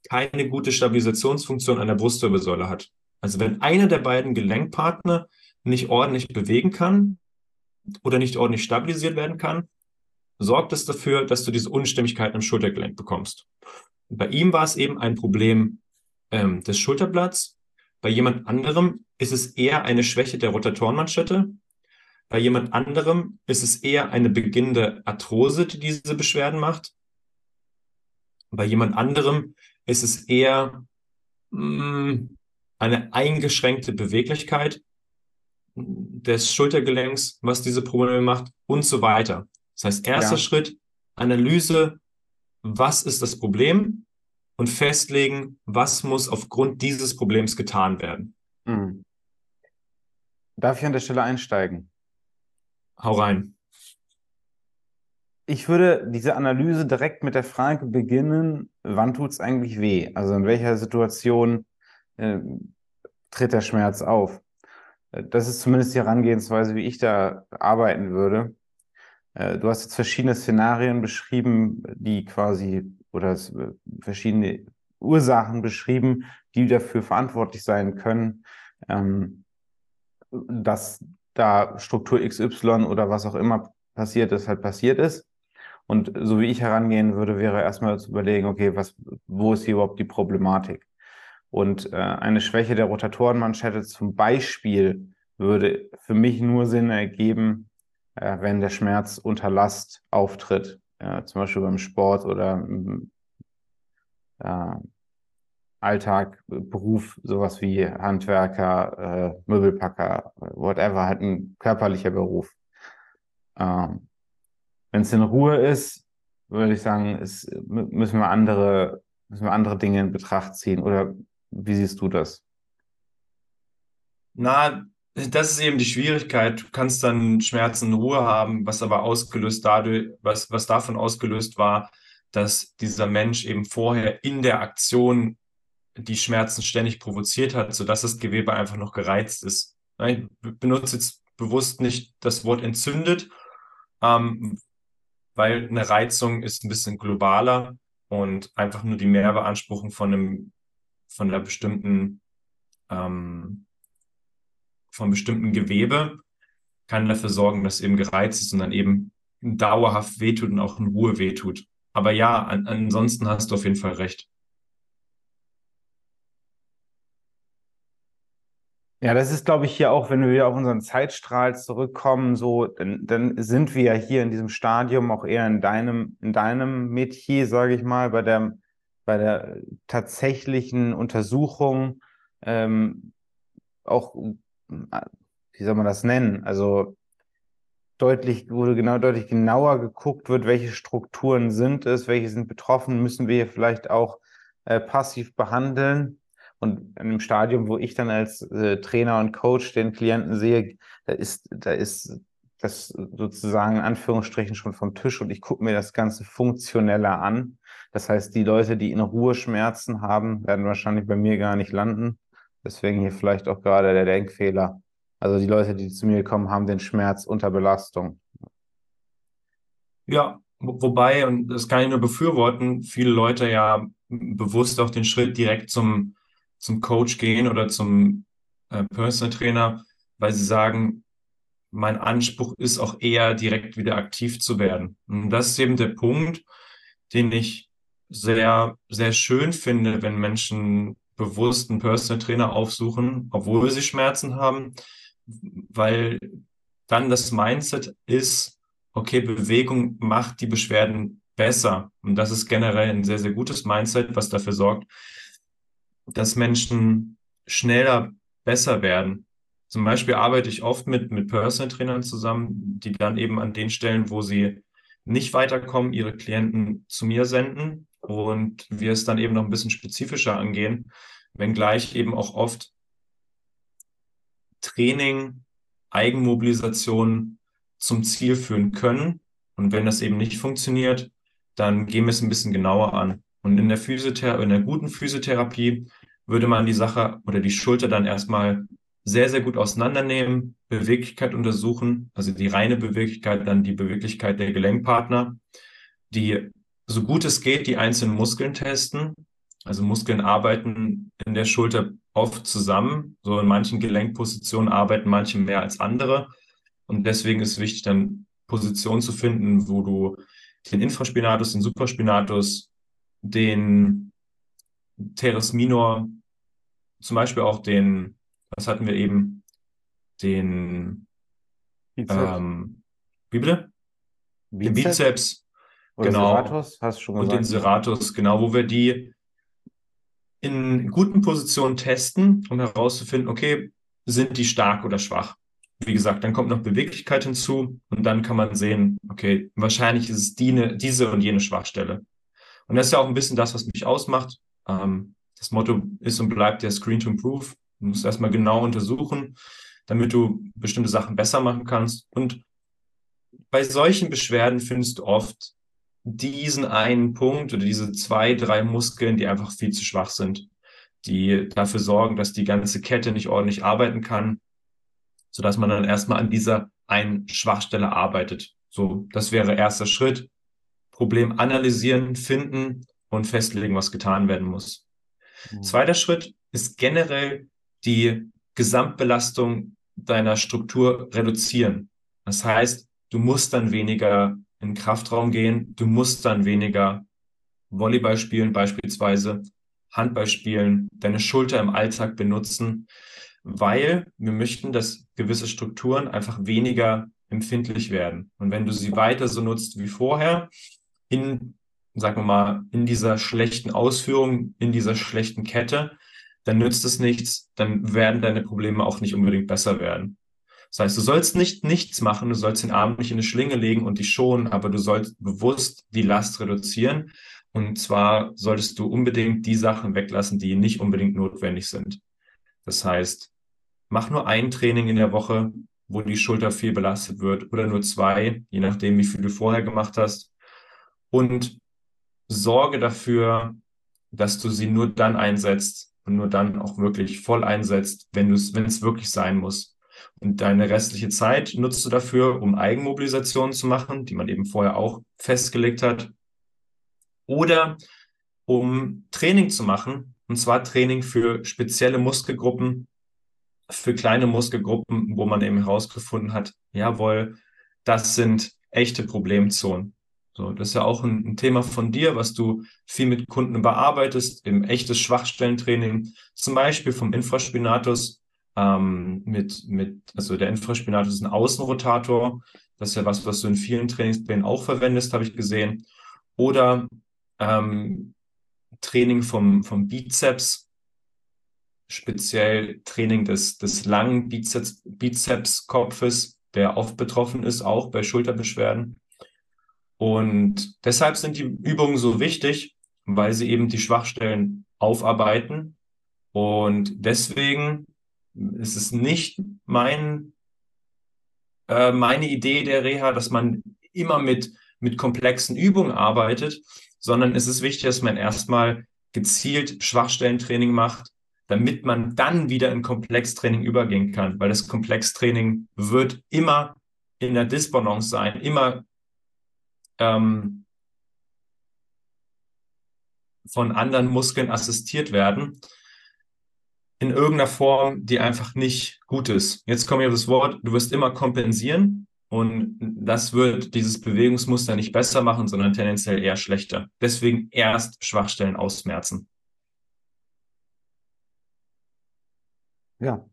keine gute Stabilisationsfunktion an der Brustwirbelsäule hat. Also wenn einer der beiden Gelenkpartner nicht ordentlich bewegen kann oder nicht ordentlich stabilisiert werden kann, sorgt es dafür, dass du diese Unstimmigkeiten im Schultergelenk bekommst. Und bei ihm war es eben ein Problem ähm, des Schulterblatts. Bei jemand anderem ist es eher eine Schwäche der Rotatorenmanschette. Bei jemand anderem ist es eher eine beginnende Arthrose, die diese Beschwerden macht. Bei jemand anderem ist es eher mh, mm, eine eingeschränkte Beweglichkeit des Schultergelenks, was diese Probleme macht und so weiter. Das heißt, erster ja. Schritt, Analyse, was ist das Problem und festlegen, was muss aufgrund dieses Problems getan werden. Mhm. Darf ich an der Stelle einsteigen? Hau rein. Ich würde diese Analyse direkt mit der Frage beginnen, wann tut es eigentlich weh? Also in welcher Situation äh, tritt der Schmerz auf? Das ist zumindest die Herangehensweise, wie ich da arbeiten würde. Äh, du hast jetzt verschiedene Szenarien beschrieben, die quasi, oder äh, verschiedene Ursachen beschrieben, die dafür verantwortlich sein können, ähm, dass da Struktur XY oder was auch immer passiert ist, halt passiert ist. Und so wie ich herangehen würde, wäre erstmal zu überlegen, okay, was, wo ist hier überhaupt die Problematik? Und äh, eine Schwäche der Rotatorenmanschette zum Beispiel würde für mich nur Sinn ergeben, äh, wenn der Schmerz unter Last auftritt, ja, zum Beispiel beim Sport oder äh, Alltag, Beruf, sowas wie Handwerker, äh, Möbelpacker, whatever, halt ein körperlicher Beruf. Ähm, wenn es in Ruhe ist, würde ich sagen, ist, müssen wir andere, müssen wir andere Dinge in Betracht ziehen. Oder wie siehst du das? Na, das ist eben die Schwierigkeit. Du kannst dann Schmerzen in Ruhe haben, was aber ausgelöst dadurch, was, was davon ausgelöst war, dass dieser Mensch eben vorher in der Aktion die Schmerzen ständig provoziert hat, sodass das Gewebe einfach noch gereizt ist. Ich benutze jetzt bewusst nicht das Wort entzündet, ähm, weil eine Reizung ist ein bisschen globaler und einfach nur die Mehrbeanspruchung von einem, von einer bestimmten ähm, von bestimmten Gewebe kann dafür sorgen, dass eben gereizt ist und dann eben dauerhaft wehtut und auch in Ruhe wehtut. Aber ja, an, ansonsten hast du auf jeden Fall recht. Ja, das ist, glaube ich, hier auch, wenn wir wieder auf unseren Zeitstrahl zurückkommen, so, dann, dann sind wir ja hier in diesem Stadium auch eher in deinem, in deinem Metier, sage ich mal, bei der, bei der tatsächlichen Untersuchung ähm, auch wie soll man das nennen? Also deutlich, wurde genau deutlich genauer geguckt wird, welche Strukturen sind es, welche sind betroffen, müssen wir hier vielleicht auch äh, passiv behandeln. Und in einem Stadium, wo ich dann als äh, Trainer und Coach den Klienten sehe, da ist, da ist das sozusagen in Anführungsstrichen schon vom Tisch und ich gucke mir das Ganze funktioneller an. Das heißt, die Leute, die in Ruhe Schmerzen haben, werden wahrscheinlich bei mir gar nicht landen. Deswegen hier vielleicht auch gerade der Denkfehler. Also die Leute, die zu mir kommen, haben den Schmerz unter Belastung. Ja, wobei, und das kann ich nur befürworten, viele Leute ja bewusst auch den Schritt direkt zum, zum Coach gehen oder zum äh, Personal Trainer, weil sie sagen, mein Anspruch ist auch eher direkt wieder aktiv zu werden. Und das ist eben der Punkt, den ich sehr, sehr schön finde, wenn Menschen bewusst einen Personal Trainer aufsuchen, obwohl sie Schmerzen haben, weil dann das Mindset ist, okay, Bewegung macht die Beschwerden besser. Und das ist generell ein sehr, sehr gutes Mindset, was dafür sorgt, dass Menschen schneller besser werden. Zum Beispiel arbeite ich oft mit, mit Personal Trainern zusammen, die dann eben an den Stellen, wo sie nicht weiterkommen, ihre Klienten zu mir senden und wir es dann eben noch ein bisschen spezifischer angehen, wenngleich eben auch oft Training, Eigenmobilisation zum Ziel führen können. Und wenn das eben nicht funktioniert, dann gehen wir es ein bisschen genauer an. Und in der Physiotherapie, in der guten Physiotherapie würde man die Sache oder die Schulter dann erstmal sehr, sehr gut auseinandernehmen, Beweglichkeit untersuchen, also die reine Beweglichkeit, dann die Beweglichkeit der Gelenkpartner, die so gut es geht, die einzelnen Muskeln testen. Also Muskeln arbeiten in der Schulter oft zusammen. So in manchen Gelenkpositionen arbeiten manche mehr als andere. Und deswegen ist es wichtig, dann Positionen zu finden, wo du den Infraspinatus, den Supraspinatus, den Teres Minor, zum Beispiel auch den, was hatten wir eben, den. Ähm, wie bitte? Bizeps? Den Bizeps, Oder genau. Serratus, hast du schon gesagt. Und den Serratus, genau, wo wir die in guten Positionen testen, um herauszufinden, okay, sind die stark oder schwach? Wie gesagt, dann kommt noch Beweglichkeit hinzu und dann kann man sehen, okay, wahrscheinlich ist es die, diese und jene Schwachstelle. Und das ist ja auch ein bisschen das, was mich ausmacht. Ähm, das Motto ist und bleibt der Screen to Improve. Du musst erstmal genau untersuchen, damit du bestimmte Sachen besser machen kannst. Und bei solchen Beschwerden findest du oft diesen einen Punkt oder diese zwei, drei Muskeln, die einfach viel zu schwach sind, die dafür sorgen, dass die ganze Kette nicht ordentlich arbeiten kann, sodass man dann erstmal an dieser einen Schwachstelle arbeitet. So, das wäre erster Schritt. Problem analysieren, finden und festlegen, was getan werden muss. Mhm. Zweiter Schritt ist generell die Gesamtbelastung deiner Struktur reduzieren. Das heißt, du musst dann weniger in den Kraftraum gehen, du musst dann weniger Volleyball spielen beispielsweise, Handball spielen, deine Schulter im Alltag benutzen, weil wir möchten, dass gewisse Strukturen einfach weniger empfindlich werden. Und wenn du sie weiter so nutzt wie vorher, in sagen wir mal, in dieser schlechten Ausführung, in dieser schlechten Kette, dann nützt es nichts, dann werden deine Probleme auch nicht unbedingt besser werden. Das heißt, du sollst nicht nichts machen, du sollst den Arm nicht in eine Schlinge legen und dich schonen, aber du sollst bewusst die Last reduzieren. Und zwar solltest du unbedingt die Sachen weglassen, die nicht unbedingt notwendig sind. Das heißt, mach nur ein Training in der Woche, wo die Schulter viel belastet wird oder nur zwei, je nachdem, wie viel du vorher gemacht hast. Und sorge dafür, dass du sie nur dann einsetzt und nur dann auch wirklich voll einsetzt, wenn du es, wenn es wirklich sein muss. Und deine restliche Zeit nutzt du dafür, um Eigenmobilisationen zu machen, die man eben vorher auch festgelegt hat. Oder um Training zu machen, und zwar Training für spezielle Muskelgruppen, für kleine Muskelgruppen, wo man eben herausgefunden hat, jawohl, das sind echte Problemzonen. So, das ist ja auch ein, ein, Thema von dir, was du viel mit Kunden bearbeitest, im echtes Schwachstellentraining, zum Beispiel vom Infraspinatus ähm, mit, mit, also der Infraspinatus ist ein Außenrotator. Das ist ja was, was du in vielen Trainingsplänen auch verwendest, habe ich gesehen. Oder ähm, Training vom, vom Bizeps, speziell Training des, des langen Bizeps, Bizepskopfes, der oft betroffen ist, auch bei Schulterbeschwerden. Und deshalb sind die Übungen so wichtig, weil sie eben die Schwachstellen aufarbeiten. Und deswegen ist es nicht mein, äh, meine Idee der Reha, dass man immer mit, mit komplexen Übungen arbeitet, sondern es ist wichtig, dass man erstmal gezielt Schwachstellentraining macht, damit man dann wieder in Komplextraining übergehen kann, weil das Komplextraining wird immer in der Disbalance sein, immer ähm, von anderen Muskeln assistiert werden, in irgendeiner Form, die einfach nicht gut ist. Jetzt komme ich auf das Wort, du wirst immer kompensieren und das wird dieses Bewegungsmuster nicht besser machen, sondern tendenziell eher schlechter. Deswegen erst Schwachstellen ausmerzen. Ja,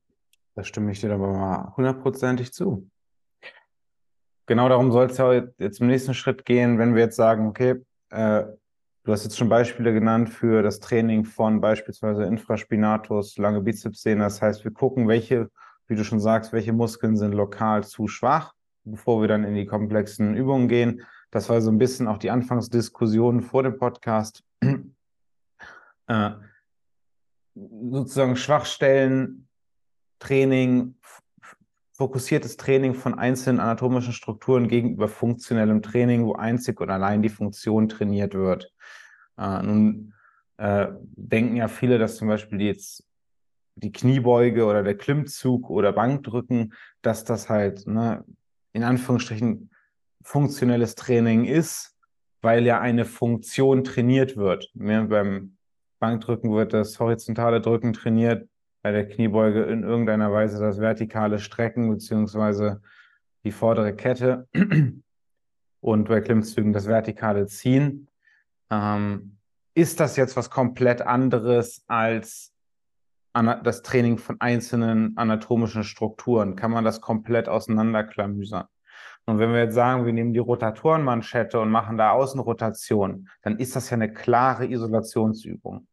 da stimme ich dir aber mal hundertprozentig zu. Genau darum soll es ja jetzt im nächsten Schritt gehen, wenn wir jetzt sagen, okay, äh, du hast jetzt schon Beispiele genannt für das Training von beispielsweise Infraspinatus, lange Bizepssehne. Das heißt, wir gucken, welche, wie du schon sagst, welche Muskeln sind lokal zu schwach, bevor wir dann in die komplexen Übungen gehen. Das war so ein bisschen auch die Anfangsdiskussion vor dem Podcast. äh, sozusagen Schwachstellen Training, fokussiertes Training von einzelnen anatomischen Strukturen gegenüber funktionellem Training, wo einzig und allein die Funktion trainiert wird. Äh, nun äh, denken ja viele, dass zum Beispiel jetzt die Kniebeuge oder der Klimmzug oder Bankdrücken, dass das halt ne, in Anführungsstrichen funktionelles Training ist, weil ja eine Funktion trainiert wird. Ja, beim Bankdrücken wird das horizontale Drücken trainiert, bei der Kniebeuge in irgendeiner Weise das vertikale Strecken beziehungsweise die vordere Kette und bei Klimmzügen das vertikale Ziehen. Ähm, ist das jetzt was komplett anderes als das Training von einzelnen anatomischen Strukturen? Kann man das komplett auseinanderklamüsern? Und wenn wir jetzt sagen, wir nehmen die Rotatorenmanschette und machen da Außenrotation, dann ist das ja eine klare Isolationsübung.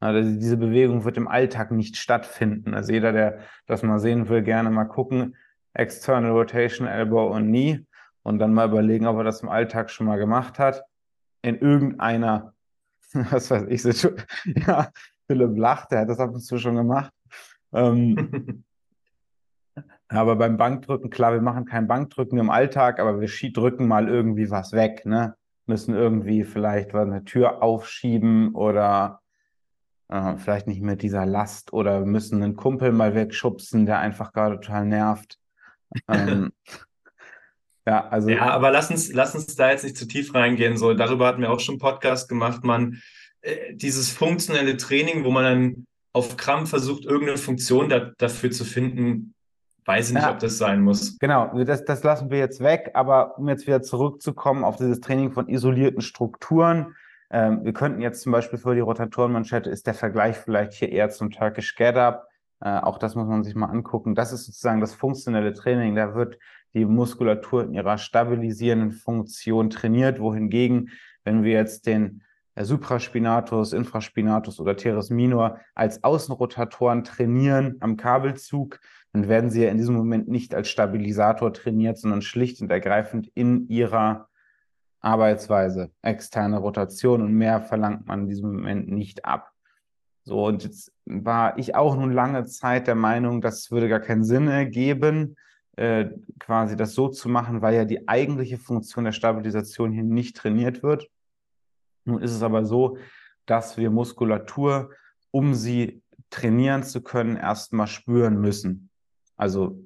Also diese Bewegung wird im Alltag nicht stattfinden. Also jeder, der das mal sehen will, gerne mal gucken. External Rotation, Elbow und Knee und dann mal überlegen, ob er das im Alltag schon mal gemacht hat. In irgendeiner, was weiß ich, so, ja, Philipp lacht, der hat das ab und zu schon gemacht. Ähm, aber beim Bankdrücken, klar, wir machen kein Bankdrücken im Alltag, aber wir drücken mal irgendwie was weg, ne? Müssen irgendwie vielleicht eine Tür aufschieben oder äh, vielleicht nicht mit dieser Last oder müssen einen Kumpel mal wegschubsen, der einfach gerade total nervt. ähm, ja, also. Ja, aber lass uns, lass uns da jetzt nicht zu tief reingehen. So, darüber hatten wir auch schon einen Podcast gemacht. Man, äh, dieses funktionelle Training, wo man dann auf Krampf versucht, irgendeine Funktion da, dafür zu finden, weiß ich nicht, ja, ob das sein muss. Genau, das, das lassen wir jetzt weg. Aber um jetzt wieder zurückzukommen auf dieses Training von isolierten Strukturen, ähm, wir könnten jetzt zum Beispiel für die Rotatorenmanschette ist der Vergleich vielleicht hier eher zum Turkish Get Up. Äh, auch das muss man sich mal angucken. Das ist sozusagen das funktionelle Training. Da wird die Muskulatur in ihrer stabilisierenden Funktion trainiert, wohingegen, wenn wir jetzt den äh, Supraspinatus, Infraspinatus oder Teres minor als Außenrotatoren trainieren am Kabelzug, dann werden sie ja in diesem Moment nicht als Stabilisator trainiert, sondern schlicht und ergreifend in ihrer Arbeitsweise, externe Rotation und mehr verlangt man in diesem Moment nicht ab. So, und jetzt war ich auch nun lange Zeit der Meinung, das würde gar keinen Sinn ergeben, äh, quasi das so zu machen, weil ja die eigentliche Funktion der Stabilisation hier nicht trainiert wird. Nun ist es aber so, dass wir Muskulatur, um sie trainieren zu können, erstmal spüren müssen. Also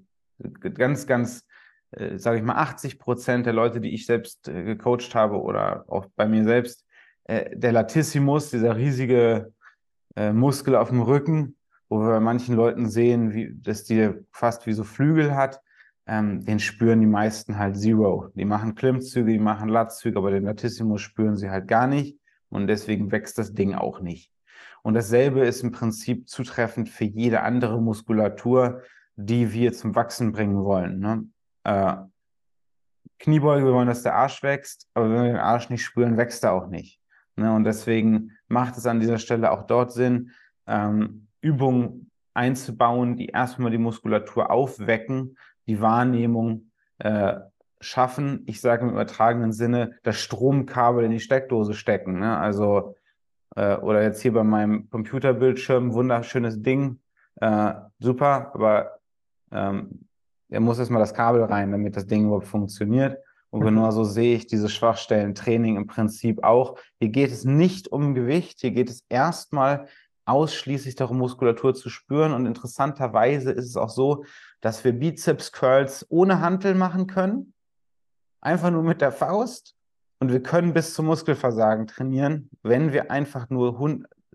ganz, ganz äh, sage ich mal, 80 Prozent der Leute, die ich selbst äh, gecoacht habe oder auch bei mir selbst, äh, der Latissimus, dieser riesige äh, Muskel auf dem Rücken, wo wir bei manchen Leuten sehen, wie, dass die fast wie so Flügel hat, ähm, den spüren die meisten halt zero. Die machen Klimmzüge, die machen Latzüge, aber den Latissimus spüren sie halt gar nicht und deswegen wächst das Ding auch nicht. Und dasselbe ist im Prinzip zutreffend für jede andere Muskulatur, die wir zum Wachsen bringen wollen. Ne? Äh, Kniebeuge, wir wollen, dass der Arsch wächst, aber wenn wir den Arsch nicht spüren, wächst er auch nicht. Ne? Und deswegen macht es an dieser Stelle auch dort Sinn, ähm, Übungen einzubauen, die erstmal die Muskulatur aufwecken, die Wahrnehmung äh, schaffen. Ich sage im übertragenen Sinne, das Stromkabel in die Steckdose stecken. Ne? Also, äh, oder jetzt hier bei meinem Computerbildschirm, wunderschönes Ding, äh, super, aber ähm, er muss erstmal das Kabel rein, damit das Ding überhaupt funktioniert. Und mhm. genau so sehe ich diese Schwachstellen-Training im Prinzip auch. Hier geht es nicht um Gewicht, hier geht es erstmal ausschließlich darum, Muskulatur zu spüren. Und interessanterweise ist es auch so, dass wir Bizeps-Curls ohne Hantel machen können, einfach nur mit der Faust. Und wir können bis zum Muskelversagen trainieren, wenn wir einfach nur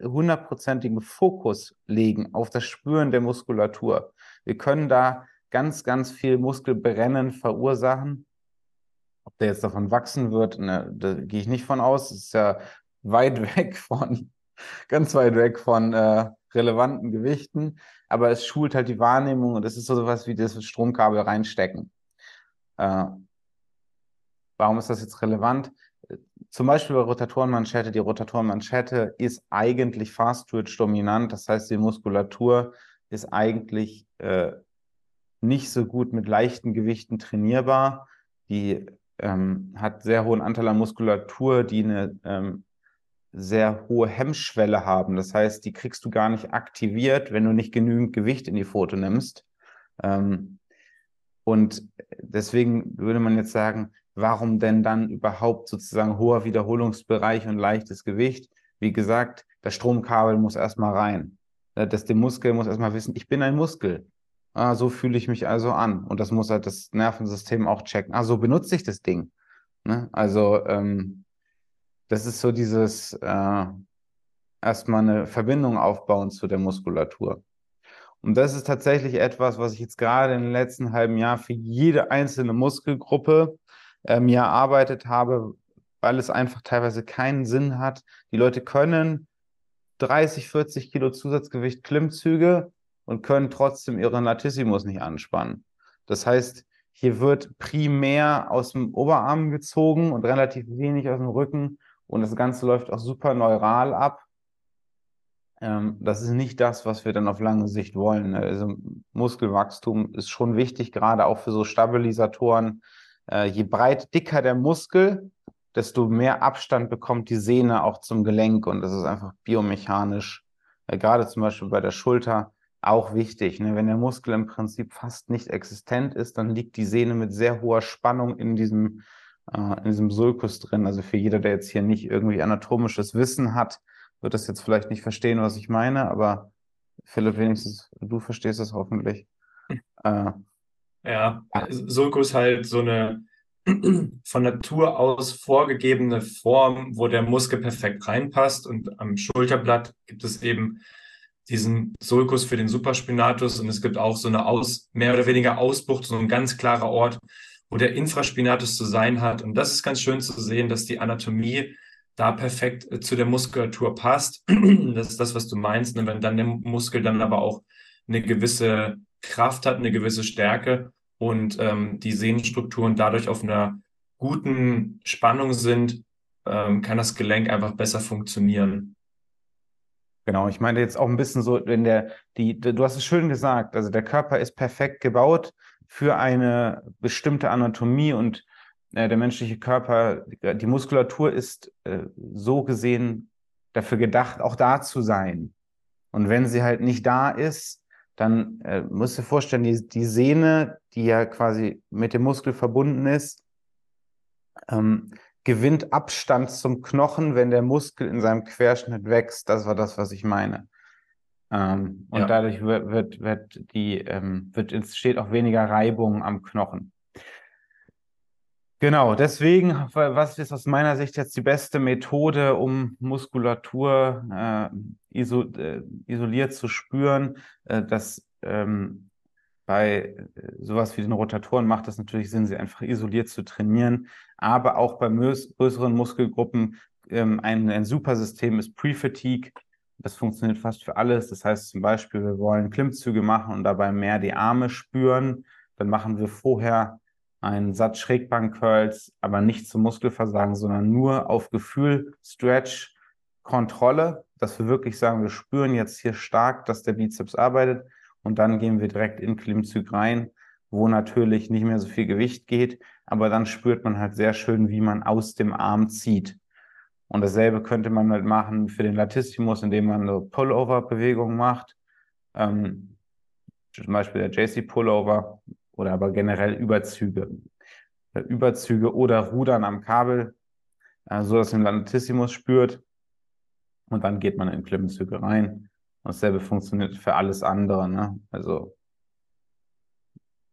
hundertprozentigen Fokus legen auf das Spüren der Muskulatur. Wir können da ganz, ganz viel Muskelbrennen verursachen. Ob der jetzt davon wachsen wird, ne, da gehe ich nicht von aus. Das ist ja weit weg von, ganz weit weg von äh, relevanten Gewichten. Aber es schult halt die Wahrnehmung und es ist so etwas wie das Stromkabel reinstecken. Äh, warum ist das jetzt relevant? Zum Beispiel bei Rotatorenmanschette. Die Rotatorenmanschette ist eigentlich Fast Twitch dominant. Das heißt, die Muskulatur ist eigentlich äh, nicht so gut mit leichten Gewichten trainierbar. Die ähm, hat sehr hohen Anteil an Muskulatur, die eine ähm, sehr hohe Hemmschwelle haben. Das heißt, die kriegst du gar nicht aktiviert, wenn du nicht genügend Gewicht in die Foto nimmst. Ähm, und deswegen würde man jetzt sagen, warum denn dann überhaupt sozusagen hoher Wiederholungsbereich und leichtes Gewicht? Wie gesagt, das Stromkabel muss erstmal rein. Das, der Muskel muss erstmal wissen, ich bin ein Muskel. Ah, so fühle ich mich also an. Und das muss halt das Nervensystem auch checken. Ah, so benutze ich das Ding. Ne? Also, ähm, das ist so dieses äh, erstmal eine Verbindung aufbauen zu der Muskulatur. Und das ist tatsächlich etwas, was ich jetzt gerade in den letzten halben Jahr für jede einzelne Muskelgruppe äh, mir erarbeitet habe, weil es einfach teilweise keinen Sinn hat. Die Leute können 30, 40 Kilo Zusatzgewicht Klimmzüge und können trotzdem ihren Latissimus nicht anspannen. Das heißt, hier wird primär aus dem Oberarm gezogen und relativ wenig aus dem Rücken und das Ganze läuft auch super neural ab. Ähm, das ist nicht das, was wir dann auf lange Sicht wollen. Also Muskelwachstum ist schon wichtig, gerade auch für so Stabilisatoren. Äh, je breit, dicker der Muskel, desto mehr Abstand bekommt die Sehne auch zum Gelenk und das ist einfach biomechanisch, äh, gerade zum Beispiel bei der Schulter, auch wichtig. Ne? Wenn der Muskel im Prinzip fast nicht existent ist, dann liegt die Sehne mit sehr hoher Spannung in diesem äh, in diesem Sulkus drin. Also für jeder, der jetzt hier nicht irgendwie anatomisches Wissen hat, wird das jetzt vielleicht nicht verstehen, was ich meine, aber Philipp, wenigstens du verstehst es hoffentlich. Äh, ja, Sulkus halt so eine von Natur aus vorgegebene Form, wo der Muskel perfekt reinpasst. Und am Schulterblatt gibt es eben diesen Sulkus für den Supraspinatus und es gibt auch so eine aus, mehr oder weniger Ausbucht, so ein ganz klarer Ort, wo der Infraspinatus zu sein hat. Und das ist ganz schön zu sehen, dass die Anatomie da perfekt äh, zu der Muskulatur passt. Das ist das, was du meinst. Ne? Wenn dann der Muskel dann aber auch eine gewisse Kraft hat, eine gewisse Stärke und ähm, die Sehnenstrukturen dadurch auf einer guten Spannung sind, ähm, kann das Gelenk einfach besser funktionieren. Genau, ich meine jetzt auch ein bisschen so, wenn der, die, du hast es schön gesagt, also der Körper ist perfekt gebaut für eine bestimmte Anatomie und äh, der menschliche Körper, die Muskulatur ist äh, so gesehen dafür gedacht, auch da zu sein. Und wenn sie halt nicht da ist, dann äh, musst du dir vorstellen, die, die Sehne, die ja quasi mit dem Muskel verbunden ist, ähm, gewinnt Abstand zum Knochen, wenn der Muskel in seinem Querschnitt wächst. Das war das, was ich meine. Ähm, und ja. dadurch wird, wird, wird die, ähm, wird, entsteht auch weniger Reibung am Knochen. Genau, deswegen, was ist aus meiner Sicht jetzt die beste Methode, um Muskulatur äh, iso, äh, isoliert zu spüren? Äh, dass ähm, bei äh, sowas wie den Rotatoren macht es natürlich Sinn, sie einfach isoliert zu trainieren, aber auch bei größeren Muskelgruppen ähm, ein, ein super System ist Pre-Fatigue. Das funktioniert fast für alles. Das heißt zum Beispiel, wir wollen Klimmzüge machen und dabei mehr die Arme spüren. Dann machen wir vorher einen Satz Schrägbank-Curls, aber nicht zum Muskelversagen, sondern nur auf Gefühl, Stretch, Kontrolle, dass wir wirklich sagen, wir spüren jetzt hier stark, dass der Bizeps arbeitet und dann gehen wir direkt in Klimmzug rein, wo natürlich nicht mehr so viel Gewicht geht, aber dann spürt man halt sehr schön, wie man aus dem Arm zieht. Und dasselbe könnte man halt machen für den Latissimus, indem man eine Pullover-Bewegung macht. Ähm, zum Beispiel der JC-Pullover oder aber generell Überzüge. Überzüge oder Rudern am Kabel, äh, so man den Latissimus spürt. Und dann geht man in Klimmzüge rein. Dasselbe funktioniert für alles andere. Ne? Also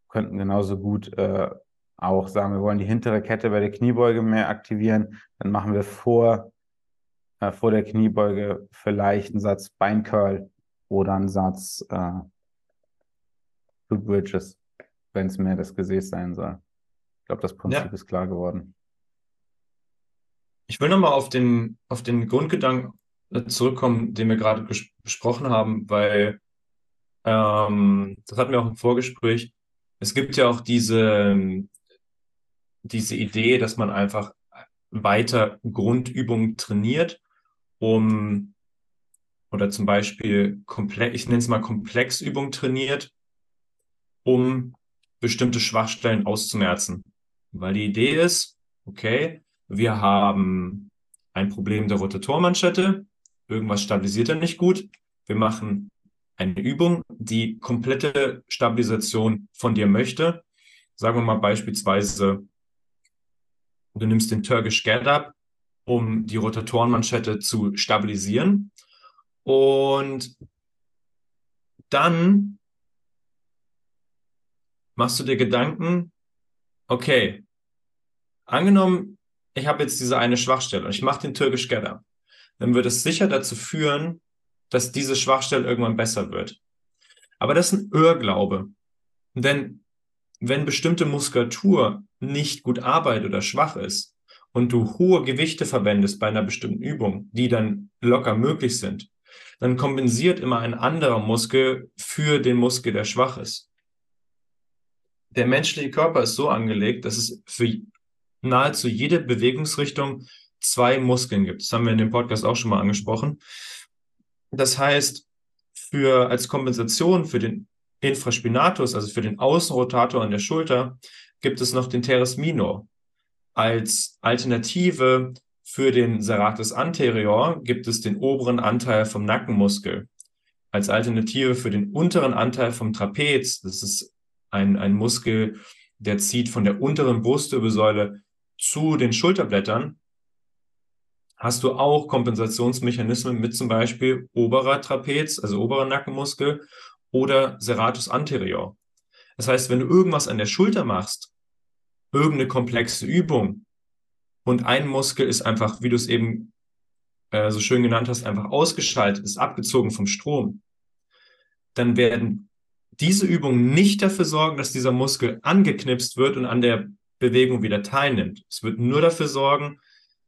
könnten genauso gut äh, auch sagen, wir wollen die hintere Kette bei der Kniebeuge mehr aktivieren. Dann machen wir vor, äh, vor der Kniebeuge vielleicht einen Satz Beincurl oder einen Satz äh, Foot Bridges, wenn es mehr das Gesäß sein soll. Ich glaube, das Prinzip ja. ist klar geworden. Ich will nochmal auf den, auf den Grundgedanken zurückkommen, den wir gerade besprochen haben, weil ähm, das hatten wir auch im Vorgespräch. Es gibt ja auch diese, diese Idee, dass man einfach weiter Grundübungen trainiert, um oder zum Beispiel komplex, ich nenne es mal Komplexübungen trainiert, um bestimmte Schwachstellen auszumerzen. Weil die Idee ist, okay, wir haben ein Problem der Rotatormanschette, irgendwas stabilisiert er nicht gut. Wir machen eine Übung, die komplette Stabilisation von dir möchte. Sagen wir mal beispielsweise, du nimmst den Turkish Get Up, um die Rotatorenmanschette zu stabilisieren. Und dann machst du dir Gedanken, okay, angenommen, ich habe jetzt diese eine Schwachstelle und ich mache den Turkish Get Up dann wird es sicher dazu führen, dass diese Schwachstelle irgendwann besser wird. Aber das ist ein Irrglaube. Denn wenn bestimmte Muskulatur nicht gut arbeitet oder schwach ist und du hohe Gewichte verwendest bei einer bestimmten Übung, die dann locker möglich sind, dann kompensiert immer ein anderer Muskel für den Muskel, der schwach ist. Der menschliche Körper ist so angelegt, dass es für nahezu jede Bewegungsrichtung zwei Muskeln gibt. Das haben wir in dem Podcast auch schon mal angesprochen. Das heißt, für, als Kompensation für den Infraspinatus, also für den Außenrotator an der Schulter, gibt es noch den Teres minor. Als Alternative für den Serratus anterior gibt es den oberen Anteil vom Nackenmuskel. Als Alternative für den unteren Anteil vom Trapez, das ist ein, ein Muskel, der zieht von der unteren Brustwirbelsäule zu den Schulterblättern, hast du auch Kompensationsmechanismen mit zum Beispiel oberer Trapez, also oberer Nackenmuskel oder Serratus anterior. Das heißt, wenn du irgendwas an der Schulter machst, irgendeine komplexe Übung und ein Muskel ist einfach, wie du es eben äh, so schön genannt hast, einfach ausgeschaltet, ist abgezogen vom Strom, dann werden diese Übungen nicht dafür sorgen, dass dieser Muskel angeknipst wird und an der Bewegung wieder teilnimmt. Es wird nur dafür sorgen,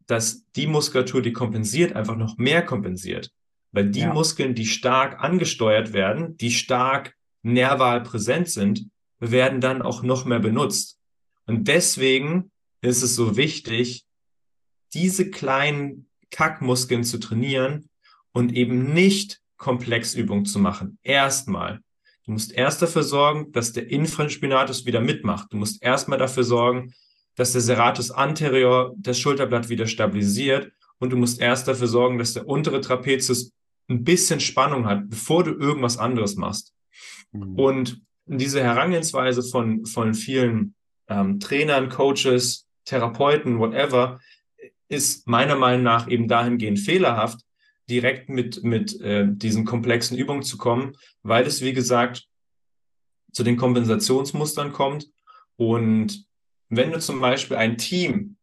dass die Muskulatur, die kompensiert, einfach noch mehr kompensiert. Weil die ja. Muskeln, die stark angesteuert werden, die stark nerval präsent sind, werden dann auch noch mehr benutzt. Und deswegen ist es so wichtig, diese kleinen Kackmuskeln zu trainieren und eben nicht Komplexübungen zu machen. Erstmal. Du musst erst dafür sorgen, dass der Infraspinatus wieder mitmacht. Du musst erstmal dafür sorgen, dass der Serratus anterior das Schulterblatt wieder stabilisiert und du musst erst dafür sorgen, dass der untere Trapezius ein bisschen Spannung hat, bevor du irgendwas anderes machst. Mhm. Und diese Herangehensweise von, von vielen ähm, Trainern, Coaches, Therapeuten, whatever, ist meiner Meinung nach eben dahingehend fehlerhaft, direkt mit, mit äh, diesen komplexen Übungen zu kommen, weil es, wie gesagt, zu den Kompensationsmustern kommt und wenn du zum Beispiel ein Team,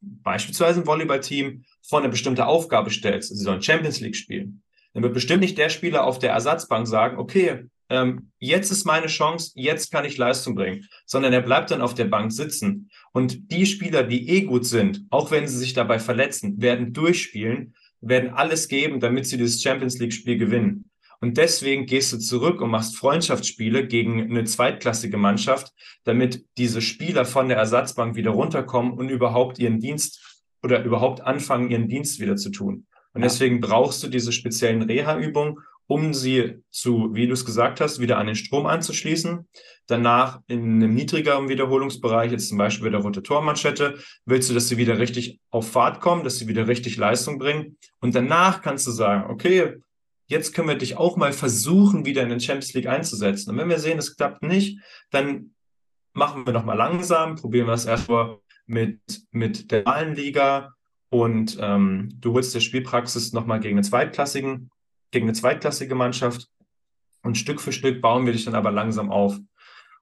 beispielsweise ein Volleyballteam, vor eine bestimmte Aufgabe stellst, sie sollen Champions League spielen, dann wird bestimmt nicht der Spieler auf der Ersatzbank sagen, okay, ähm, jetzt ist meine Chance, jetzt kann ich Leistung bringen, sondern er bleibt dann auf der Bank sitzen. Und die Spieler, die eh gut sind, auch wenn sie sich dabei verletzen, werden durchspielen, werden alles geben, damit sie dieses Champions League Spiel gewinnen. Und deswegen gehst du zurück und machst Freundschaftsspiele gegen eine zweitklassige Mannschaft, damit diese Spieler von der Ersatzbank wieder runterkommen und überhaupt ihren Dienst oder überhaupt anfangen, ihren Dienst wieder zu tun. Und ja. deswegen brauchst du diese speziellen Reha-Übungen, um sie zu, wie du es gesagt hast, wieder an den Strom anzuschließen. Danach in einem niedrigeren Wiederholungsbereich, jetzt zum Beispiel bei der Rotatormanschette, willst du, dass sie wieder richtig auf Fahrt kommen, dass sie wieder richtig Leistung bringen. Und danach kannst du sagen, okay, jetzt können wir dich auch mal versuchen, wieder in den Champions League einzusetzen. Und wenn wir sehen, es klappt nicht, dann machen wir nochmal langsam, probieren wir es erstmal mit, mit der normalen Liga und ähm, du holst dir Spielpraxis nochmal gegen eine zweitklassigen, gegen eine zweitklassige Mannschaft und Stück für Stück bauen wir dich dann aber langsam auf.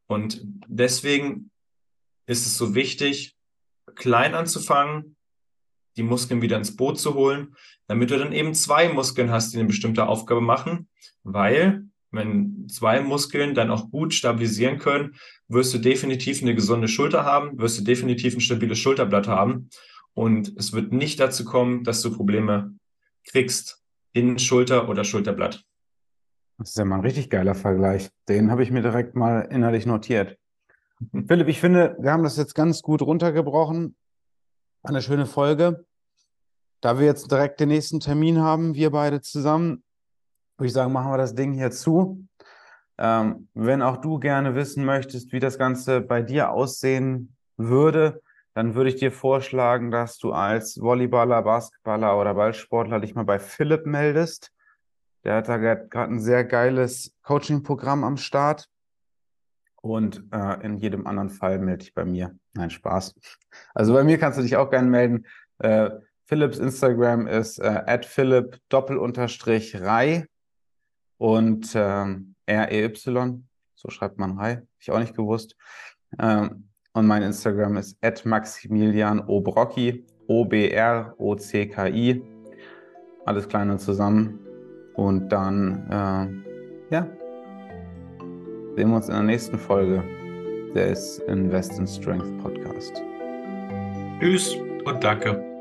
Und deswegen ist es so wichtig, klein anzufangen, die Muskeln wieder ins Boot zu holen, damit du dann eben zwei Muskeln hast, die eine bestimmte Aufgabe machen, weil wenn zwei Muskeln dann auch gut stabilisieren können, wirst du definitiv eine gesunde Schulter haben, wirst du definitiv ein stabiles Schulterblatt haben und es wird nicht dazu kommen, dass du Probleme kriegst in Schulter oder Schulterblatt. Das ist ja mal ein richtig geiler Vergleich. Den habe ich mir direkt mal innerlich notiert. Philipp, ich finde, wir haben das jetzt ganz gut runtergebrochen. Eine schöne Folge. Da wir jetzt direkt den nächsten Termin haben, wir beide zusammen, würde ich sagen, machen wir das Ding hier zu. Ähm, wenn auch du gerne wissen möchtest, wie das Ganze bei dir aussehen würde, dann würde ich dir vorschlagen, dass du als Volleyballer, Basketballer oder Ballsportler dich mal bei Philipp meldest. Der hat da gerade ein sehr geiles Coaching-Programm am Start. Und äh, in jedem anderen Fall melde dich bei mir. Nein, Spaß. Also bei mir kannst du dich auch gerne melden. Äh, Philips Instagram ist äh, philipp Rei und ähm, R-E-Y. So schreibt man Rei. Ich auch nicht gewusst. Ähm, und mein Instagram ist Maximilian Obrocki. O-B-R-O-C-K-I. Alles klein und zusammen. Und dann, äh, ja, sehen wir uns in der nächsten Folge des Invest in Strength Podcast. Tschüss und danke.